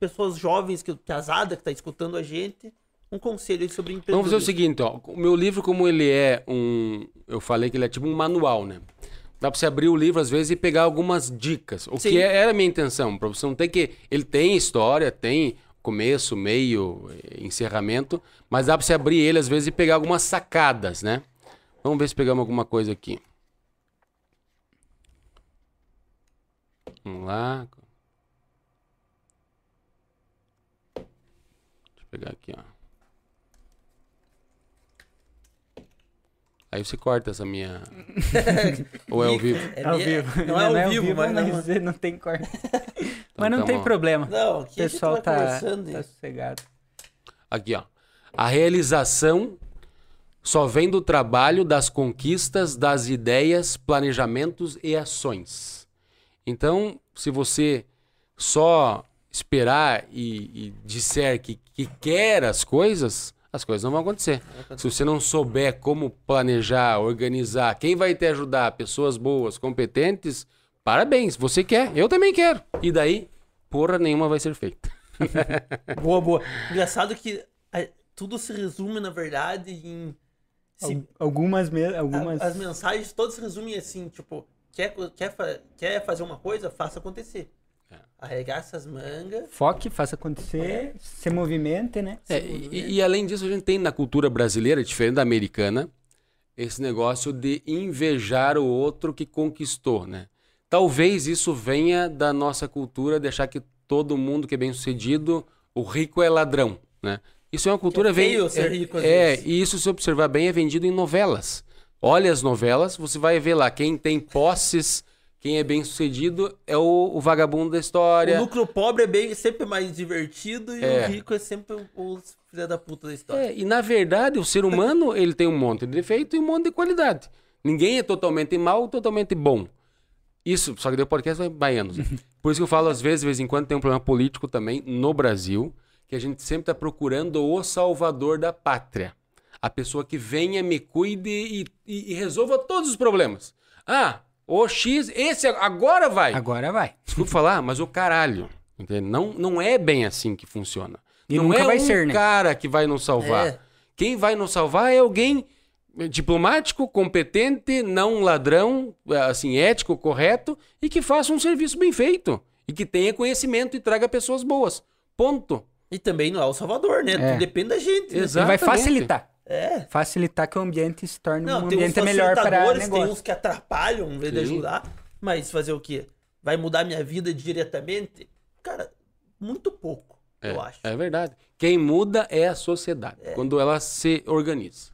Pessoas jovens, que pesada, que tá escutando a gente. Um conselho aí sobre Vamos fazer o empreendedorismo. seguinte, ó. O meu livro, como ele é um. Eu falei que ele é tipo um manual, né? Dá pra você abrir o livro às vezes e pegar algumas dicas. O Sim. que é- era a minha intenção, pra você não ter que. Ele tem história, tem começo, meio, encerramento, mas dá pra você abrir ele às vezes e pegar algumas sacadas, né? Vamos ver se pegamos alguma coisa aqui. Vamos lá. Deixa eu pegar aqui, ó. Aí você corta essa minha. [laughs] Ou é ao vivo? É ao minha- vivo. Não é ao vivo, mas não. mas não tem corte. mas não tá tem bom. problema. Não, O pessoal tá, tá e- sossegado. Aqui, ó. A realização só vem do trabalho, das conquistas, das ideias, planejamentos e ações. Então, se você só esperar e, e disser que, que quer as coisas, as coisas não vão acontecer. Se você não souber como planejar, organizar, quem vai te ajudar? Pessoas boas, competentes, parabéns. Você quer, eu também quero. E daí, porra nenhuma vai ser feita. [laughs] Boa, boa. Engraçado que a- tudo se resume, na verdade, em. se- Algumas, me... algumas... as mensagens todas se resumem assim, tipo, quer, quer, fa- quer fazer uma coisa, faça acontecer. É. Arregaça as mangas. Foque, faça acontecer, se movimente, né? É, e, e além disso, a gente tem na cultura brasileira, diferente da americana, esse negócio de invejar o outro que conquistou, né? Talvez isso venha da nossa cultura de achar que todo mundo que é bem sucedido, o rico é ladrão, né? Isso é uma cultura é feio vem- ser é, rico é, vezes. e isso se observar bem é vendido em novelas. Olha as novelas, você vai ver lá quem tem posses, quem é bem sucedido é o, o vagabundo da história. O núcleo pobre é bem, sempre mais divertido e É. o rico é sempre o- os filha da puta da história. É, e na verdade, o ser humano ele tem um monte de defeito e um monte de qualidade. Ninguém é totalmente mal ou totalmente bom. Isso, só que deu podcast vai baianos. né? [laughs] Por isso que eu falo, às vezes, de vez em quando, tem um problema político também no Brasil, que a gente sempre está procurando o salvador da pátria. A pessoa que venha, me cuide e, e- e resolva todos os problemas. Ah, o X, esse agora vai. Agora vai. Desculpa falar, mas o caralho. entende? Não, não é bem assim que funciona. E não nunca é vai um ser, né? cara que vai nos salvar. É. Quem vai nos salvar é alguém diplomático, competente, não um ladrão, assim, ético, correto e que faça um serviço bem feito. E que tenha conhecimento e traga pessoas boas. Ponto. E também não é o Salvador, né? É. Tudo depende da gente. né? Exato. Ele vai Exatamente. facilitar. É. Facilitar que o ambiente se torne Não, um ambiente melhor para facilitadores, tem negócio. uns que atrapalham em vez de Sim. ajudar. Mas fazer o quê? Vai mudar minha vida diretamente? Cara, muito pouco, eu acho. É verdade. Quem muda é a sociedade, quando ela se organiza.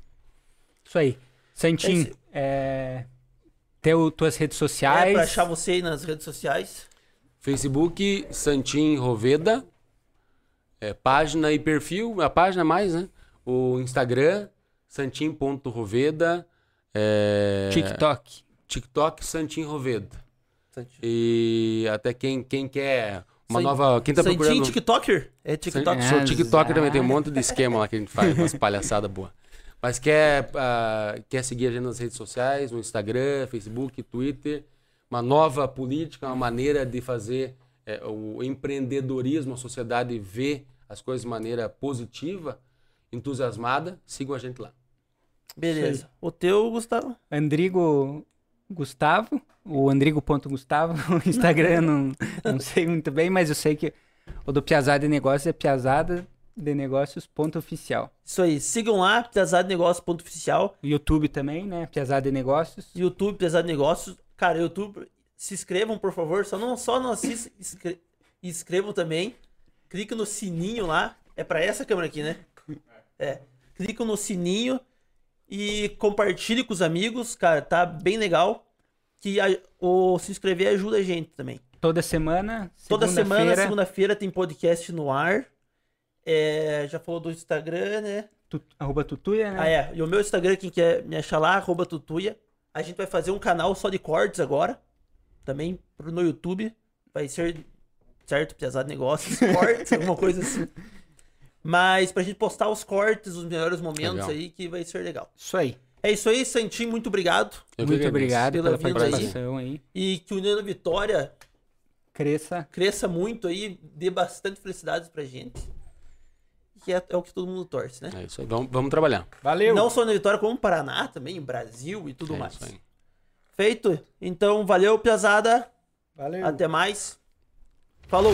Isso aí. Santinho, Esse- é... teu, tuas redes sociais. É, pra achar você aí nas redes sociais. Facebook, Santim Roveda, é, página e perfil, a página mais, né? O Instagram, santim.roveda, é, TikTok. TikTok, Santim Roveda. E até quem, quem quer uma San- nova... Quem tá Santinho procurando... TikToker? É TikTok. É. Sou TikToker também, tem um monte de esquema lá que a gente faz, umas palhaçadas boas. Mas quer, ah, quer seguir a gente nas redes sociais, no Instagram, Facebook, Twitter, uma nova política, uma maneira de fazer eh, o empreendedorismo, a sociedade ver as coisas de maneira positiva, entusiasmada, sigam a gente lá. Beleza. O teu, Gustavo? Andrigo Gustavo, o Andrigo.gustavo, [laughs] o Instagram não, não sei muito bem, mas eu sei que o do Piazada de Negócios é Piazada de Negócios ponto oficial. Isso aí. Sigam lá, Pesado Negócio ponto oficial. YouTube também, né? Piazada de Negócios. YouTube, Pesado Negócios. Cara, YouTube, se inscrevam, por favor. Só não, só não assistam, inscre- inscrevam também. Clica no sininho lá. É pra essa câmera aqui, né? É. Clica no sininho e compartilhe com os amigos. Cara, tá bem legal. Que a- o se inscrever ajuda a gente também. Toda semana, Toda semana, segunda-feira, tem podcast no ar. É, já falou do Instagram, né? tu- arroba tutuia, né? Ah, é. E o meu Instagram, quem quer me achar lá, arroba tutuia. A gente vai fazer um canal só de cortes agora. Também no YouTube. Vai ser certo, pesado negócios, [laughs] cortes, alguma coisa assim. Mas pra gente postar os cortes, os melhores momentos Legal. aí, que vai ser legal. Isso aí. É isso aí, Santinho, muito obrigado. Eu Muito obrigado Pela pela, vinda aí. participação aí. E que o União Vitória Cresça. cresça muito aí, dê bastante felicidades pra gente. Que é, é o que todo mundo torce, né? É isso aí, vamos, vamos trabalhar. Valeu! Não só na Vitória, como no Paraná também, Brasil e tudo É mais. isso aí. Feito? Então, valeu, Piazada. Valeu! Até mais. Falou!